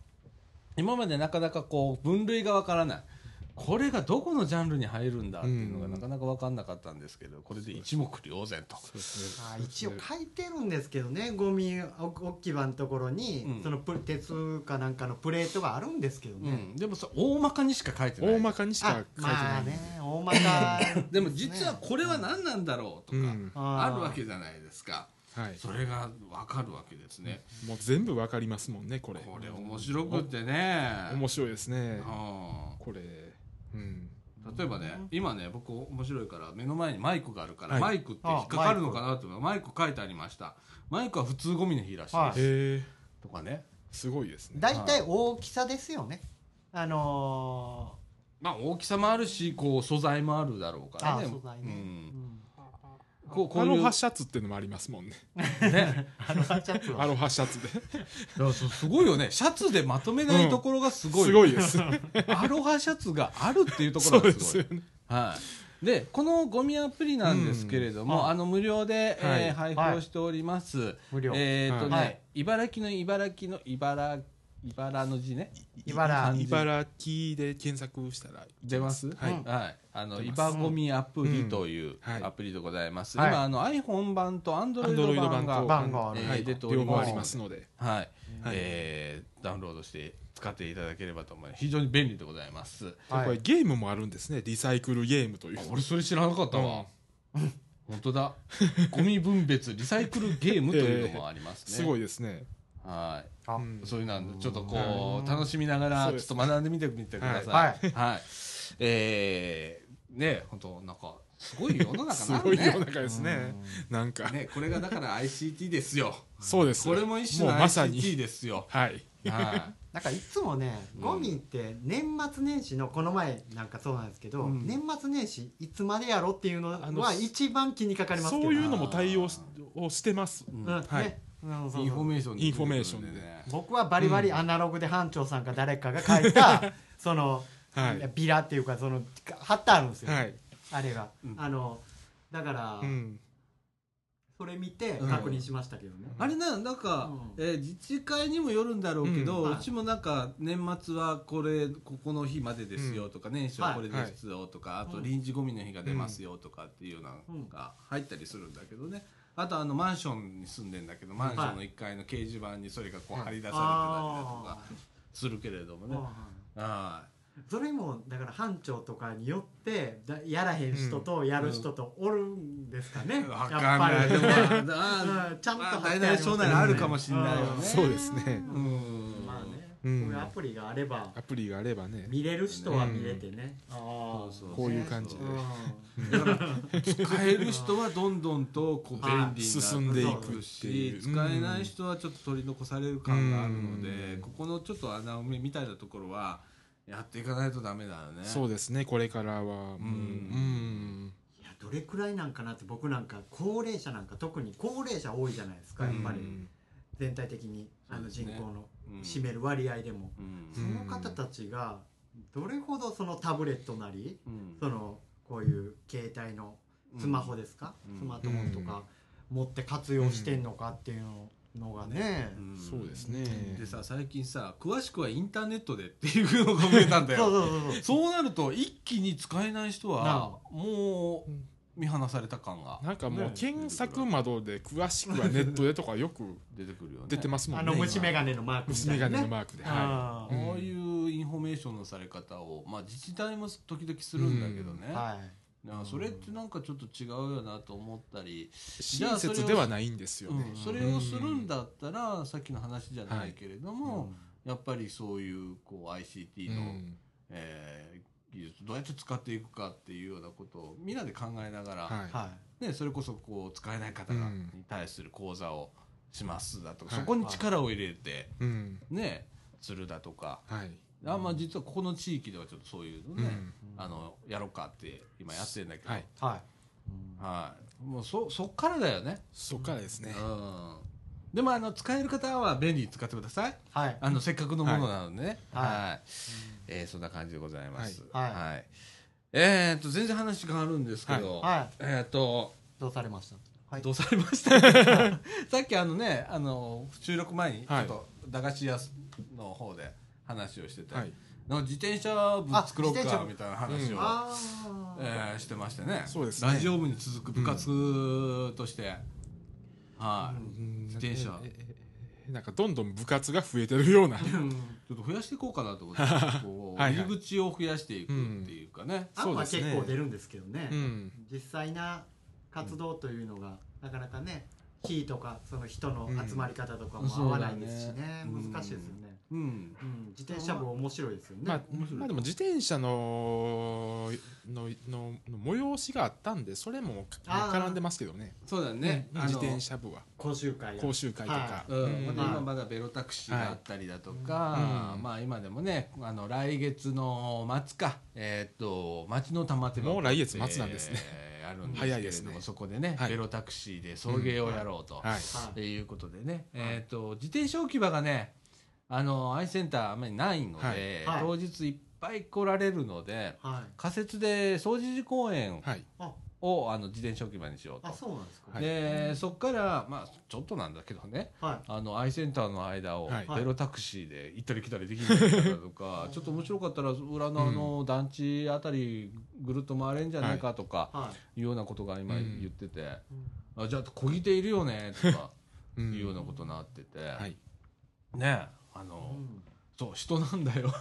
今までなかなかこう分類が分からないこれがどこのジャンルに入るんだっていうのがうん。なかなか分かんなかったんですけどこれで一目瞭然と。そうですねあ一応書いてるんですけどねゴミ置き場のところに、うん。そのプ鉄かなんかのプレートがあるんですけどね、うん、でもさ大まかにしか書いてない。大まかにしかあ書いてまない。あね大まか でも実はこれは何なんだろうとか、うん。あるわけじゃないですか。はい。それが分かるわけですね、もう全部わかりますもんねこれ。これ面白くってね。面白いですね。うん。これうん。例えばね今ね僕面白いから目の前にマイクがあるから、はい。マイクって引っかかるのかなと思う。マイク書いてありました。マイクは普通ゴミの日らしいです、はいへえとかね。すごいですね。大体大きさですよね。あのまあ大きさもあるしこう素材もあるだろうからね。あ素材ね。うん。ーうんこうこういう。アロハシャツっていうのもありますもんね。ね。アロハシャツはアロハシャツで そすごいよね。シャツでまとめないところがすごい、すごいです。アロハシャツがあるっていうところがごい。ですすよね。はい、でこのゴミアプリなんですけれども、うん。あの無料で、え配布をしております、無料。えっ、とね、はい。茨城の茨城の茨茨の字ね。茨。茨城で検索したら出ます。はい、うん。はい、あの出ます。イバゴミアプリというアプリでございます、はい。今あの iPhone 版と Android アンドロイド版が番号あるえーはい。出ております両方ありますので。はい、はい。えーダウンロードして使っていただければと思います。非常に便利でございます。はい。これゲームもあるんですね。リサイクルゲームという。あ俺それ知らなかったわ、本当だ。ゴミ分別リサイクルゲームというのもありますね、すごいですねはい。あ。うんそういうのはちょっとこううん。楽しみながらちょっと学んでみてみてください。はい。はい、えー、ね本当なんかすごい世の中すなるね。ごい世の中ですね。なんか。ねこれがだから ICT ですよ。そうです。これも一種のもうまさに。ICT ですよ。はい。はなんかいつもねうん。ゴミって年末年始のこの前なんかそうなんですけど、うん。年末年始いつまでやろっていうのあのは一番気にかかりますけど。そういうのも対応しをしてます。い、うん。うん。はい。ねインフォメーションインフォメーションで。ね僕はバリバリアナログで班長さんか誰かが書いた その、はい。ビラっていうかその貼ってあるんですよ、はい。あれが、うん。あのだから、うん。それ見てうん。確認しましたけどね、あれななんか、うん。えー自治会にもよるんだろうけど、ううん。ちもなんか年末はこれここの日までですよとか、年始はこれですよとか、あとうん臨時ゴミの日が出ますよとかっていうのが入ったりするんだけどねあとあのマンションに住んでんだけどマンションの1階の掲示板にそれがこう貼り出されてたりだとかするけれどもね、はそれもだから班長とかによってだやらへん人とやる人とおるんですかね、い、わやっかんない。でもぱり ちゃんと大なり小なりあるかもしれないよね。うん。そうですね。うんまあね、うん。そういうアプリがあればアプリがあればね。見れる人は見れてね、ああそうそうこういう感じで。う使える人はどんどんとこう便利に進んでいくっていう。し使えない人はちょっと取り残される感があるのでうん。ここのちょっと穴埋めみたいなところはやっていかないとダメだよね。そうですねこれからは。もううん。ん。いやどれくらいなんかなって僕なんか高齢者なんか特に高齢者多いじゃないですかやっぱり。うん。全体的にあの人口の。うん占める割合でも、うん。その方たちがどれほどそのタブレットなりうん。そのこういう携帯のスマホですか、うん。スマートフォンとか持って活用してんのかっていうのがね、うん。そうですね。でさ最近さ詳しくはインターネットでっていうのが増えたんだ そうよそうそうそう。そうなると一気に使えない人なはもう見放された感が。なんかもうね。検索窓で詳しくはネットでとかよく出てくるよね。出てますもんあね。の虫眼鏡のマークみ虫眼たいなね。鏡のマークではあうん。ああいうインフォメーションのされ方を、まあ、自治体も時々するんだけどね、ーはい。それってなんかちょっと違うよなと思ったり、い親切ではないんですよね。うん。それをするんだったら、さっきの話じゃないけれども、やっぱりそういうこう ICT の、うん。えー技術どうやって使っていくかっていうようなことをみんなで考えながら、はい。はね、それこそこう使えない方がうん。に対する講座をしますだとか、はい。そこに力を入れて、うん。ね、するだとか。はい。あまあ実はここの地域ではちょっとそういうのね、うん。あのやろうかって今やってるんだけど、はいい。はい。はい。もうそそっからだよね、そっからですね。うん、でもあの使える方は便利に使ってください。はい。あのせっかくのものなのでね。はい、はい。えーそんな感じでございます。はい。はい。えーっと全然話変わるんですけど、はい。えーっとどうされました？はい。どうされました？さっきあのねあの収録前にちょはいっと駄菓子屋の方で話をしてて、はい。なんか自転車部作ろうかみたいな話を、あえーしてましてね。そうですね。ラジオ部に続く部活として、はい、うん。自転車。なんかどんどん部活が増えてるような。ちょっと増やしていこうかなと思って。こう入り口を増やしていくっていうかね、あ案は結構出るんですけどね。うん。実際な活動というのがなかなかねキーとかその人の集まり方とかも合わないですしね。難しいですよね、うん。うん、自転車部面白いですよね、まあ面白いまあでも自転車のののの催しがあったんでそれも絡んでますけどね。そうだね、うん。自転車部は。講習会や講習会とか。は、うん。うん。まだ今まだベロタクシーがあったりだとか、はい。うんまあ今でもねあの来月の末か。えーっと町の玉手箱もう来月末なんですね。えーあるんですけれども早いですね。そこでね、はい。ベロタクシーで送迎をやろうと、はいはい。っていうことでね、えーっと自転車置き場がねあのアイセンターあんまりないので、はい。はい。当日いっぱい来られるのではい。仮設で総持寺公園をあの自転車置き場にしようと。あ。そうなんですか、はい。でそこから、まあ、ちょっとなんだけどね。はい。あのアイセンターの間をはい。ベロタクシーで行ったり来たりできるんだとか、ちょっと面白かったら裏のあの団地あたりぐるっと回れんじゃないかとかはい。い。うようなことが今うん。言ってて、うん。あじゃあ小ぎているよねとかういうようなことになってて、はい。ねあの、そう人なんだよ。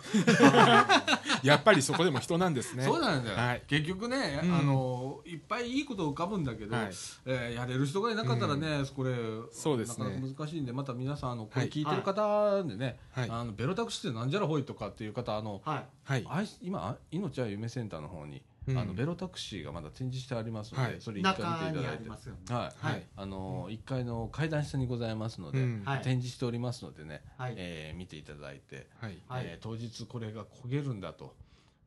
やっぱりそこでも人なんですね。そうなんだよ、はい。結局ね、うん。あのいっぱいいいこと浮かぶんだけど、はい。えーやれる人がいなかったらね、これそうですね。なかなか難しいんでまた皆さんあのこれはい。聞いてる方でね、はい。あのベロタクシーってなんじゃらほいとかっていう方あのはい。はい。あい今あ命は夢センターの方に、うんあのベロタクシーがまだ展示してありますので、はい。それ一回見ていただいて。はい、はい。あの1階の階段下にございますので、展示しておりますのでね、はい。えー見ていただいて、はいはい。えー当日これが焦げるんだと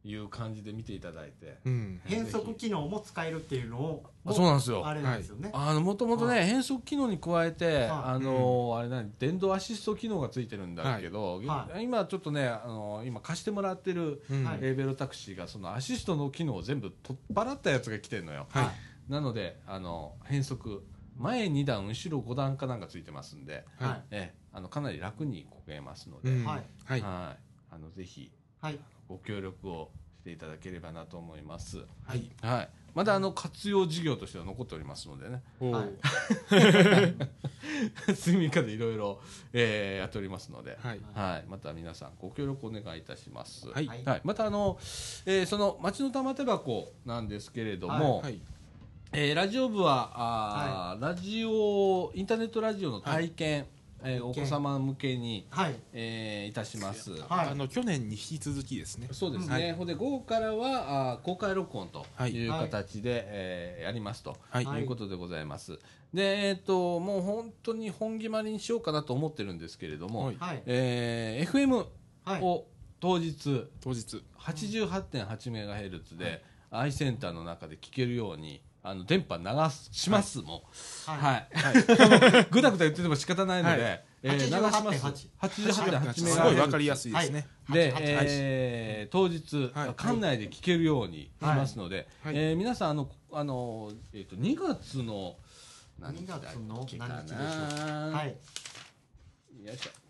いう感じで見ていただいて、うん。変速機能も使えるっていうのをあそうなんですよ。あれなんですよね、あのもともとね、は変速機能に加えて、い。あのあれ何？電動アシスト機能がついてるんだけど、は今ちょっとねあの今貸してもらってるうん。はい。レーベルタクシーがそのアシストの機能を全部取っ払ったやつが来てるのよ、はい。なのであの変速前2段後ろ5段かなんかついてますんで、はい。はえあのかなり楽にこげますので、うん。はい。はい。はい。あのぜひ。はいご協力をしていただければなと思います。はい。はい、まだあの活用事業としては残っておりますのでね。はい。スイミングでいろいろ、えーやっておりますので、はい。はい、また皆さんご協力お願いいたします。はい。はい。またあの、えーその町の玉手箱なんですけれども、はい。えーラジオ部はあー、ラジオインターネットラジオの体験、えーお子様向けに、はい。えーいたします。はい。あの去年に引き続きですね。そうですね、はい。ほんで午後からはあー公開録音とはい。いう形で、えーやりますと、はい。い、うことでございます。で、えっ、と、もう本当に本決まりにしようかなと思ってるんですけれども、はい。はい。えー FM はい。を当日当日。88.8MHz で、アイセンターの中で聞けるように、あの電波流します、もう。はい。はい。ぐだぐだ言ってても仕方ないので、はい。えー流します。88.8 88.8MHz。すごいわかりやすいですね。で、はいえー当日、はい。館内で聞けるようにしますので、はい。えー皆さんあのあの、えー、と2月の何2日だっ月の何日でしょな、うはい。よいしょ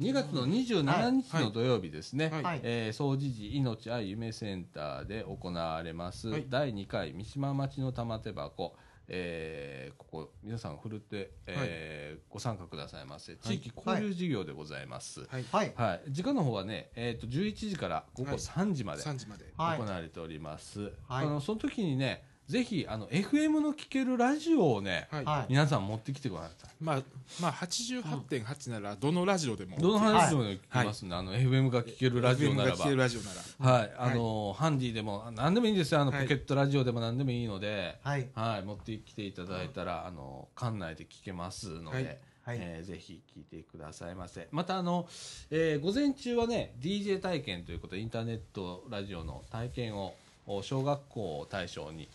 2月の27日はいの土曜日ですね、はい。はい。えー総持寺命愛夢センターで行われます、はい。第2回三島町の玉手箱、えーここ皆さんふるって、えーご参加くださいませ。地域交流事業でございます、はい。はい。はい、時間の方はね、えー、と11時から午後はい。3時まで3時まで。はい。行われております、はい。あのその時にねぜひあの FM の聴けるラジオをね、はい。はい。皆さん持ってきてください。まあまあ88.8ならどのラジオでも。どの話でも聞きますんで、あの FM が聴けるラジオならば。聞けるラジオなら。はい、あのハンディでも何でもいいんですよ。あの、はい。ポケットラジオでも何でもいいので、はい。はい、持ってきていただいたら、あの館内で聞けますので、はい。はい。えーぜひ聞いてくださいませ。またあの、えー午前中はね DJ 体験ということでインターネットラジオの体験をお小学校を対象に、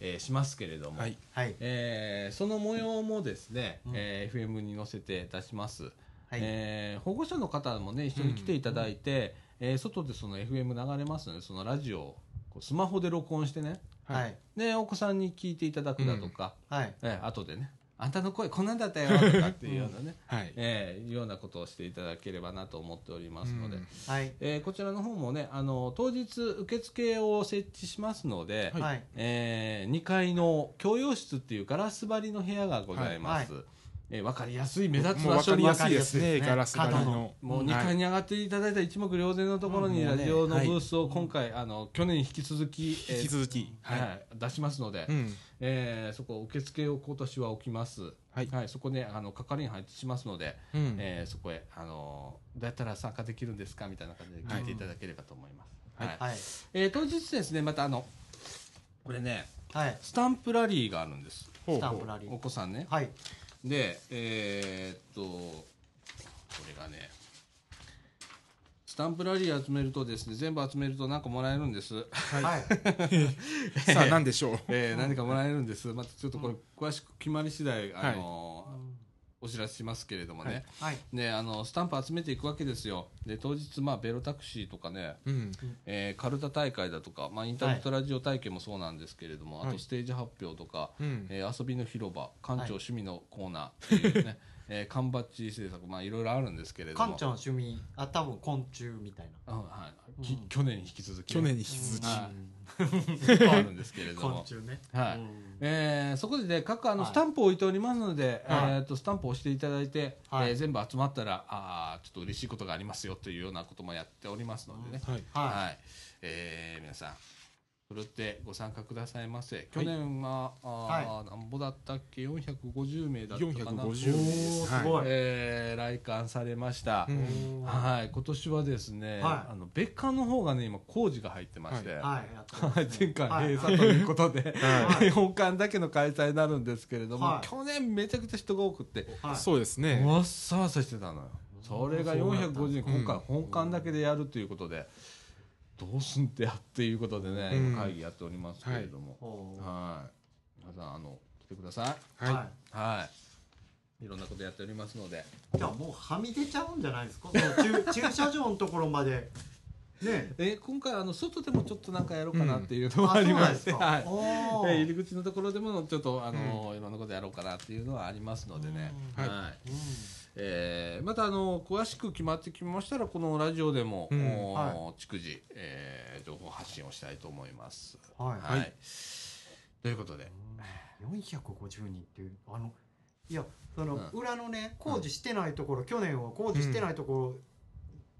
えーしますけれども、はい。はい。えーその模様もですね、うん。えー FM に載せて出します、はい。えー保護者の方もね一緒に来ていただいて、えー外でその FM 流れますのでそのラジオをこうスマホで録音してねはい。でお子さんに聞いていただくだとか、はい。えー後でねあんたの声こんなんだったよ とかっていうようなね、はい。えーいうようなことをしていただければなと思っておりますので、うん。はい。えーこちらの方もねあの当日受付を設置しますので、はい。え2階の共用室っていうガラス張りの部屋がございます、えー、分かりやすい目立つ場所にかりやすいですねわかりやすいですねガラス張り角のもう2階に上がっていただいた一目瞭然のところにうん。ラジオのブはいースを今回、あの去年に引き続き、えー引き続き。はいはい。出しますので、うんえーそこ受付を今年は置きます、はい。そこであの係員配置しますので、うん。えーそこへあのどうやったら参加できるんですかみたいな感じで聞いていただければと思います。はい。はい。はいえー当日ですねまたあのこれねはい。スタンプラリーがあるんです。スタンプラリーお子さんね。はい。でえーっとこれがねスタンプラリー集めるとですね全部集めると何かもらえるんです、はい。さあ何でしょう？えー何かもらえるんです。またちょっとこれ詳しく決まり次第あの、お知らせしますけれどもね、はい。ねあのスタンプ集めていくわけですよ。で当日まあベロタクシーとかねうん。えーカルタ大会だとか、まあ、インターネットラジオ体験もそうなんですけれども、はい。あとステージ発表とか、うん。えー遊びの広場館長趣味のコーナーっていうね、えー缶バッジ制作まあいろいろあるんですけれども。館長の趣味あ多分昆虫みたいな。あはい。きうん。去年に引き続き、去年に引き続き。はい。あるんですけれども、昆虫ねはい。うん。えーそこでね各あのはい。スタンプを置いておりますので、はい。えー、とスタンプを押していただいて、はい。えー全部集まったらあーちょっと嬉しいことがありますよというようなこともやっておりますのでね、はい。はい、はえー皆さんふるってご参加くださいませ。去年は、あーなんぼだったっけ？450名だったかな。450お名です。ごい。えー来館されました、ははい。今年はですね、はい。あの別館の方がね今工事が入ってまして、い。やってますね。前回はい。閉鎖ということで、はい。本館だけの開催になるんですけれども、はい。去年めちゃくちゃ人が多くってはい。そうですね。わっさわさしてたのよ。それがそうだった450人うん。今回本館だけでやるということで、どうすんってやっていうことでね、うん。今会議やっておりますけれども、はい。皆さんあの来てください。はい。ははい。いろんなことやっておりますので。いじゃあもうはみ出ちゃうんじゃないですか？その駐 駐車場のところまで。ね。え今回あの外でもちょっとなんかやろうかなっていうのもありまして、んですか？はい。えー入り口のところでもちょっとあの、いろんなことやろうかなっていうのはありますのでね、うん。はい。はい。えーまたあの詳しく決まってきましたらこのラジオでも、うん。は逐次、えー情報発信をしたいと思います。うんはい。はい。ということで、450人っていうあのいやそのう裏のね工事してないところ、去年は工事してないとこ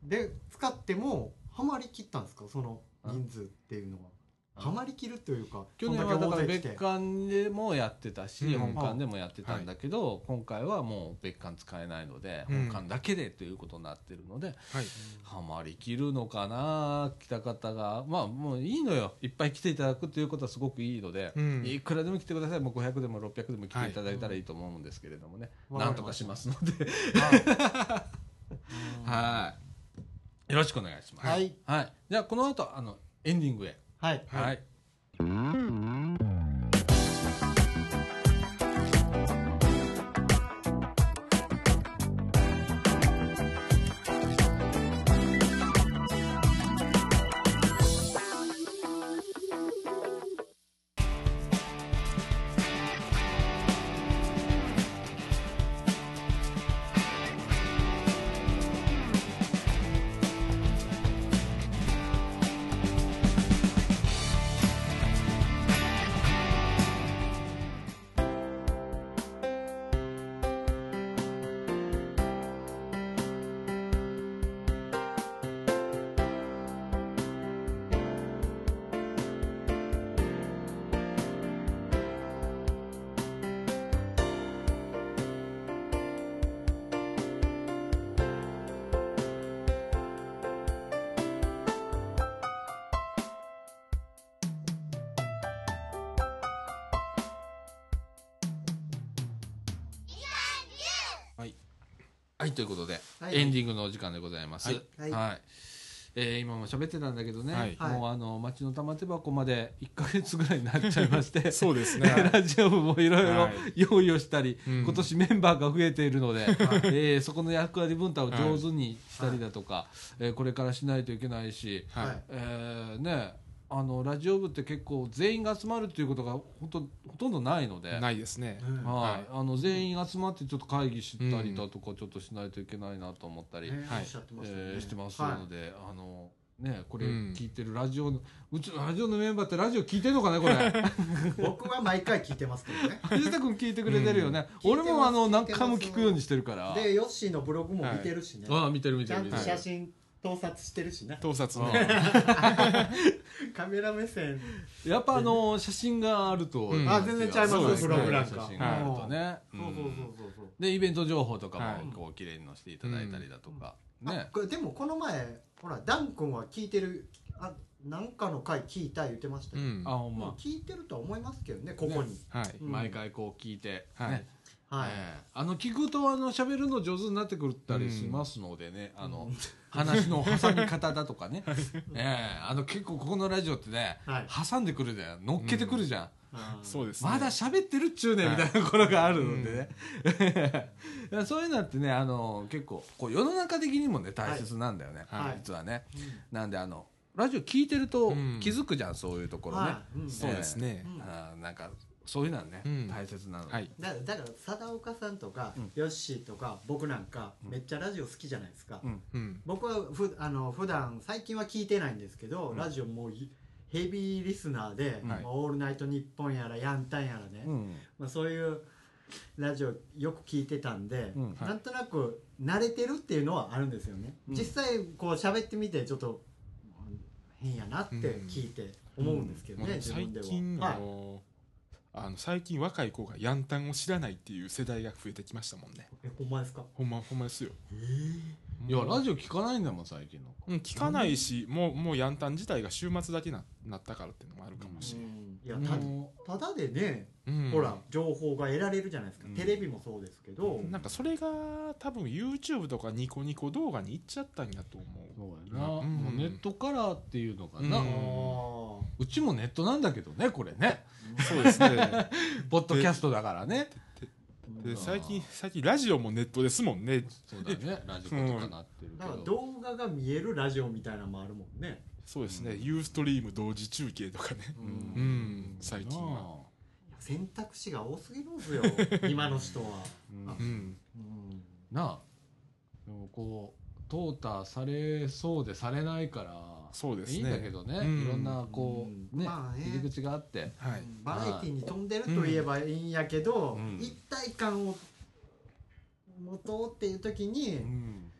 ろで使ってもはまりきったんですか？その人数っていうのは、うんはまりきるというか去年はだから別館館でもやってたし、うん。本館でもやってたんだけど、今回はもう別館使えないので、うん。本館だけでということになってるので、はい。はまりきるのかな来た方が。まあもういいのよ。いっぱい来ていただくということはすごくいいので、うん。いくらでも来てください。もう500でも600でも来ていただいたらいいと思うんですけれどもね、はい。なんとかしますので。はい はい。よろしくお願いします。はい。はい、じゃあこの後あのエンディングへはい。はい。はいはいということで、はいエンディングのお時間でございます。はい。はい。えー今も喋ってたんだけどね、はい。もうあの町の玉手箱まで1か月ぐらいになっちゃいまして そうですね。ラジオ部もいろいろはい。用意をしたり、うん。今年メンバーが増えているので、えーそこの役割分担を上手にしたりだとか、えーこれからしないといけないし、はい。はいえーねあのラジオ部って結構全員が集まるということがほとほとんどないので。ないですね。うんはい、あの全員集まってちょっと会議したりだとかちょっとしないといけないなと思ったり、しゃってましたよねえーしてますはい。ので、あのねこれうん。聞いてるラジオの、うちのラジオのメンバーってラジオ聞いてんのかねこれ。僕は毎回聞いてますけどね。藤田君聞いてくれてるよね、うん。俺もあの何回も聞くようにしてるから。でヨッシーのブログも見てるしね、ああ見てる見ちゃんとてる見てる、写真盗撮してるしね盗撮ね。カメラ目線。やっぱあの写真があると、うん。あ全然ちゃいますそうですね。ブログなんか写真があるとね、そうそうそうそうそう。でイベント情報とかはい。もこう綺麗に載せていただいたりだとか、あね。これでもこの前ほらダン君は聞いてるあなんかの回聞いた言ってましたよ、うん。あほんま、聞いてるとは思いますけどねここに、はい。うん。毎回こう聞いて、はい。ねはい、ええ。あの聞くとあの喋るの上手になってくるったりしますのでね、あのうん話の挟み方だとかね、ええ。あの結構ここのラジオってね、はい。挟んでくるじゃん。乗っけてくるじゃん、あーそうですね。まだ喋ってるっちゅうねんみたいなところがあるのでね、いやそういうのってねあの結構こう世の中的にもね大切なんだよね、はい。実はね。うん。なんであのラジオ聞いてるとうん。気づくじゃん、そういうところね、はい。うん。そうですね。うん。あーなんかそういうのはね、うん。大切なの。で、はい。だだから貞岡さんとか、うん。ヨッシーとか僕なんかめっちゃラジオ好きじゃないですか、うん。うん。僕はふあの普段最近は聞いてないんですけど、うん。ラジオもういヘビーリスナーで「はい。オールナイトニッポン」やら「ヤンタン」やらね、うん。まあ、そういうラジオよく聞いてたんで、うん。はい。なんとなく慣れてるっていうのはあるんですよね、うん。実際こう喋ってみてちょっとうん変やなって聞いて思うんですけどね、自分では。近はい。のあの最近若い子がヤンタンを知らないっていう世代が増えてきましたもんね。えほんまですか？ほんまほんまですよいやラジオ聞かないんだもん最近のうん聞かないしもうもうヤンタン自体が週末だけななったからっていうのもあるかもしれない、いやたもただでね、うん。ほら情報が得られるじゃないですか、うん。テレビもそうですけど、なんかそれが多分 YouTube とかニコニコ動画に行っちゃったんやと思う。うそうやな、うん。もうネットカラーっていうのかな、うあうーちもネットなんだけどねこれね。そうですね。ポッドキャストだからね で最近最近ラジオもネットですもんね。そうだね。ラジコとかなってるけど、だから動画が見えるラジオみたいなのもあるもんね。そうですね、ユーストリーム同時中継とかね。うん。うん。最近は。選択肢が多すぎるんですよ。今の人は、うん。なあ。でもこう淘汰されそうでされないからそうですね。いいんだけどね、うん。いろんなこう、ね,、うん。まあね。入り口があって。はい。バラエティに飛んでると言えばいいんやけど、うん。一体感を持とうっていう時に、うん。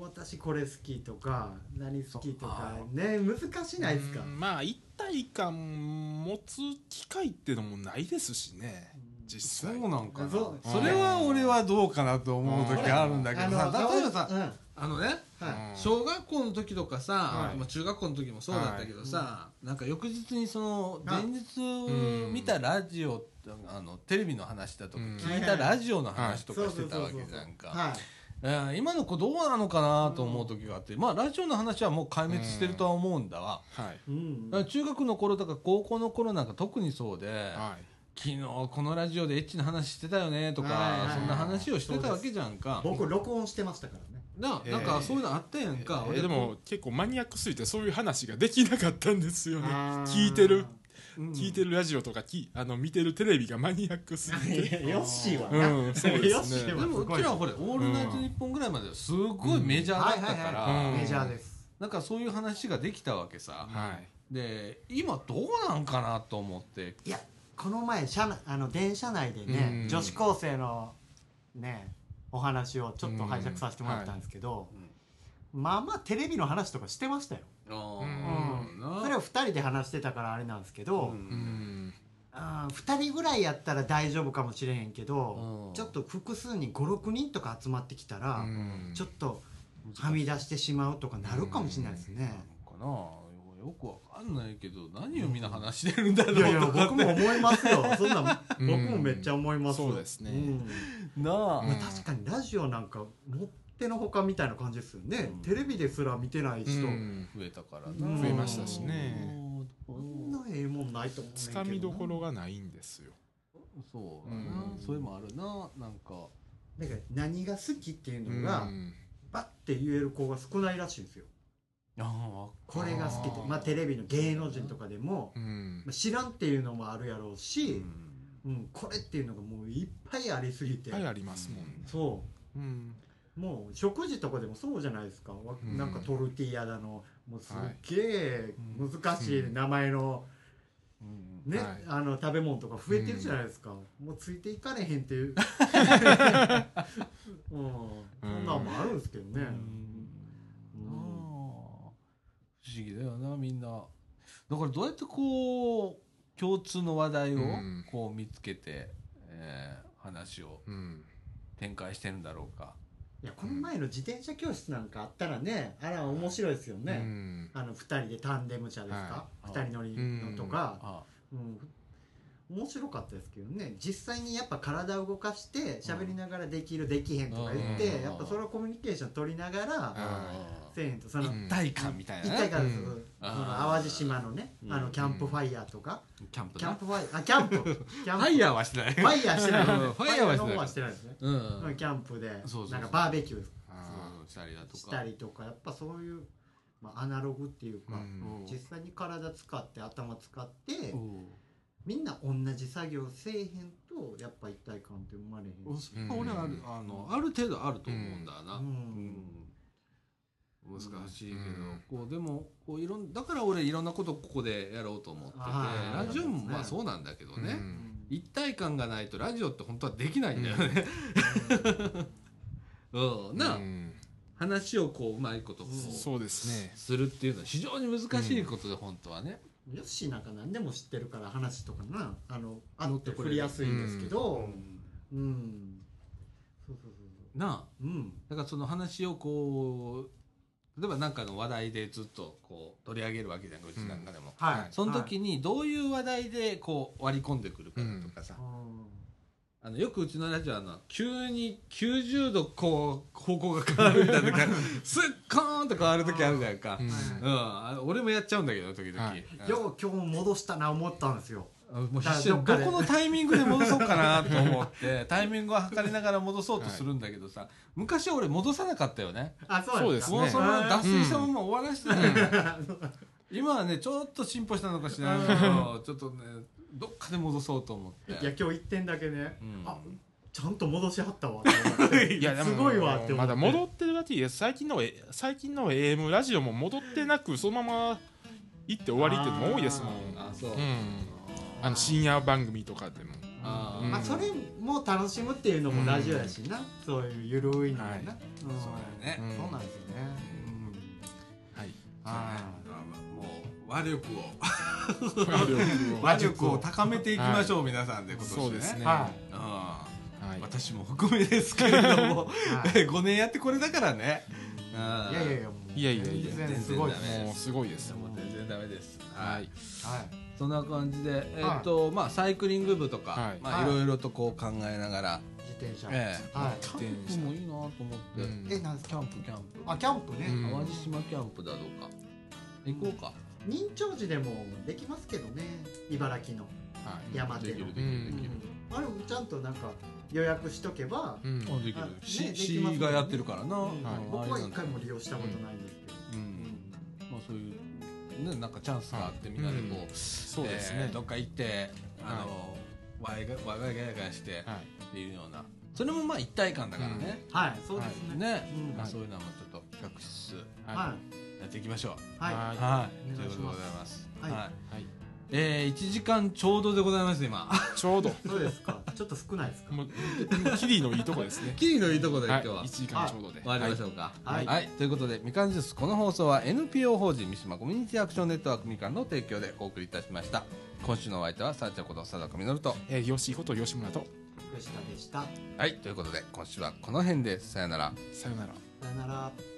私これ好きとか何好きとかね難しいないですか、うん。まあ一体感持つ機会っていうのもないですしね。実際。そうなんかな。それは俺はどうかなと思う時あるんだけどさ。例えばさうんあのねはい。うん。小学校の時とかさ、はい。まあ、中学校の時もそうだったけどさ、なんか翌日にそのあ。前日うん見たラジオ、あのテレビの話だとかうん。聞いたラジオの話とかしてたわけじゃんか。はい。えー今の子どうなのかなと思う時があって、まあラジオの話はもう壊滅してるとは思うんだわ、はい。中学の頃とか高校の頃なんか特にそうで、はい。昨日このラジオでエッチな話してたよねとか、はいはいはい。そんな話をしてたわけじゃんか。僕録音してましたからねなえー。なんかそういうのあったやんか、俺えー。でも結構マニアックすぎてそういう話ができなかったんですよね。聞いてる。うん。聞いてるラジオとかきあの見てるテレビがマニアックすぎて。いやヨッシーは。な、うんそうですね。でもうちらはこれ「オールナイトニッポン」ぐらいまではすごいメジャーだったから。はいメジャーです。なんかそういう話ができたわけさ。はい。で今どうなんかなと思って。いやこの前車内あの電車内でね、うん。女子高生のねお話をちょっと拝借させてもらったんですけど、まあまあテレビの話とかしてましたよ、あうん。それを2人で話してたからあれなんですけど、うん。うんあー2人ぐらいやったら大丈夫かもしれへんけど、うん。ちょっと複数人56人とか集まってきたら、うん。ちょっとはみ出してしまうとかなるかもしれないですね、かなよくわかんないけど何をみんな話してるんだろういやいや僕も思いますよ。そんなうん 僕もめっちゃ思いますそうですね。ん。なあ、うん。まあ確かにラジオなんか持ってのほかみたいな感じですよね、うん。テレビですら見てない人、うん。増えたからうん増えましたしね。こんなええもんないと思うつどかみどころがないんですよ。そうだな、うん。それもあるな。なんか。だから何が好きっていううのが、ん。バッて言える子が少ないらしいんですよ。あこれが好きってあーまあテレビの芸能人とかでも、うん。まあ、知らんっていうのもあるやろうあし、うん。これっていうのがもういっぱいありすぎて、いっぱいありますもんね。そう。ん。うもう食事とかでもそうじゃないですか、わうん。なんかトルティーヤだのもうすっげえ難しい名前の、うん。ね、はい。あの食べ物とか増えてるじゃないですか、もうついていかれへんっていう、うん、そんなんもあるんですけどね、うん議だよなみんな。だからどうやってこう共通の話題をうん。こう見つけて、えー話をうん。展開してるんだろうか、いやこの前の自転車教室なんかあったらねあら面白いですようね、ん。あの2人でタンデム車ですか、はい。2人乗りのとか、あ。うん面白かったですけどね。実際にやっぱ体を動かして喋りながらできるできへんとか言って、うん。やっぱそれをコミュニケーション取りながら、あせえへんと。その、うん一体感みたいなね。一体感です、うん。淡路島のね、あうん。のキャンプファイヤーとか、キャンプキャンなプファイあキャンプ。キャンプ。ファイヤーはしてない。ファイヤーしてない、うん。ファイヤーはしてない。ですね、キャンプでなんかバーベキューしたりだとか。したりとかやっぱそういう、まあ、アナログっていうか、実際に体使って頭使って、うんみんな同じ作業せえへんとやっぱ一体感って生まれへんし、それは俺はあるあのある程度あると思うんだな、うん。うん。難しいけど、うん。こうでもこういろんだから俺いろんなことここでやろうと思っててはい。ラジオもまあそうなんだけどね、うん。一体感がないとラジオって本当はできないんだよね、うん。なあ、うん。話をこううまいことこうそうですね。するっていうのは非常に難しいことで本当はね、ヨッシーなんか何でも知ってるから話とかなあのあ乗っって振りやすいんですけどうん、そうそうそうなあそううん。だからその話をこう例えば何かの話題でずっとこう取り上げるわけじゃんうちなんかでも、はい。その時にどういう話題でこう割り込んでくるかだとかさ、はいあのよくうちのラジオはあの急に90度こう方向が変わるみたいな時スッコーンと変わる時あるじゃんか、うん。俺もやっちゃうんだけど時々、はい。うん。よう今日戻したな思ったんですよ。もう必死でどどっかで。このタイミングで戻そうかなと思って タイミングを測りながら戻そうとするんだけどさ、昔は俺戻さなかったよね。あそうそうですね。もうその脱水したまま終わらせてたよね、う今はねちょっと進歩したのかしらんけどちょっとねどっかで戻そうと思って。いや今日一点だけね、うん。あちゃんと戻しはったわ。って思っていやすごいわって思って。まだ戻ってるだけで最近のえ最近の AM ラジオも戻ってなくそのまま行って終わりっていうのも多いですもん。あそう、うん。あの深夜番組とかでも。あうん。まあ、それも楽しむっていうのもラジオやしな、そういうゆるいのもな、はい。うん。そうだよね、うん。そうなんですよね、はい。はもう和力を。は和力を高めていきましょう、皆さんで今年ね。そうですね。はうんはい。私も含めですけれども、はい。5年やってこれだからね。い、いやいやいやいやいやいや。全然すごい。す。ごいですもう全然ダメです。ははい。いはい。そんな感じでえーっと、まあサイクリング部とか、はい。まあはい。いろいろとこう考えながら、自転車、ええ。はい。キャンプもいいなと思って、うん。えなんですか？キャンプ。キャンプあキャンプね、うん。淡路島キャンプだろうか。行こうか認長寺でもできますけどね。茨城の。はい。山手の。あれもちゃんとなんか予約しとけば、うん。あできる。市ねがやってるからな、うん。うん僕は一回もも利用したことないんですけど、うん。まあそういうねなんかチャンスがあってみんなでこう、そうですね。えー。どっか行ってあの、ワイがワイワイガヤガヤしてはい。っていうような。それもまあ一体感だからね、はい。そうですね、ね、うん。まあ、そういうのもちょっと企画しつつ。はいやっていきましょう。はい。ははい。お願い。しますということでございます。はい。はい。はい。えー、1時間ちょうどでございます今。ちょうど。そうですか。ちょっと少ないですか。もうキリのいいとこですね。キリのいいところではい。今日は、1時間ちょうどで。終わりましょうか。は、はい。いということで、みかんジュース、この放送は NPO 法人三島コミュニティアクションネットワークみかんの提供でお送りいたしました。今週のお相手は、さあちゃんこと佐田みのると。えー吉井こと吉村と。吉田でした。はい、ということで、今週はこの辺で、さよなら。さよなら。さよなら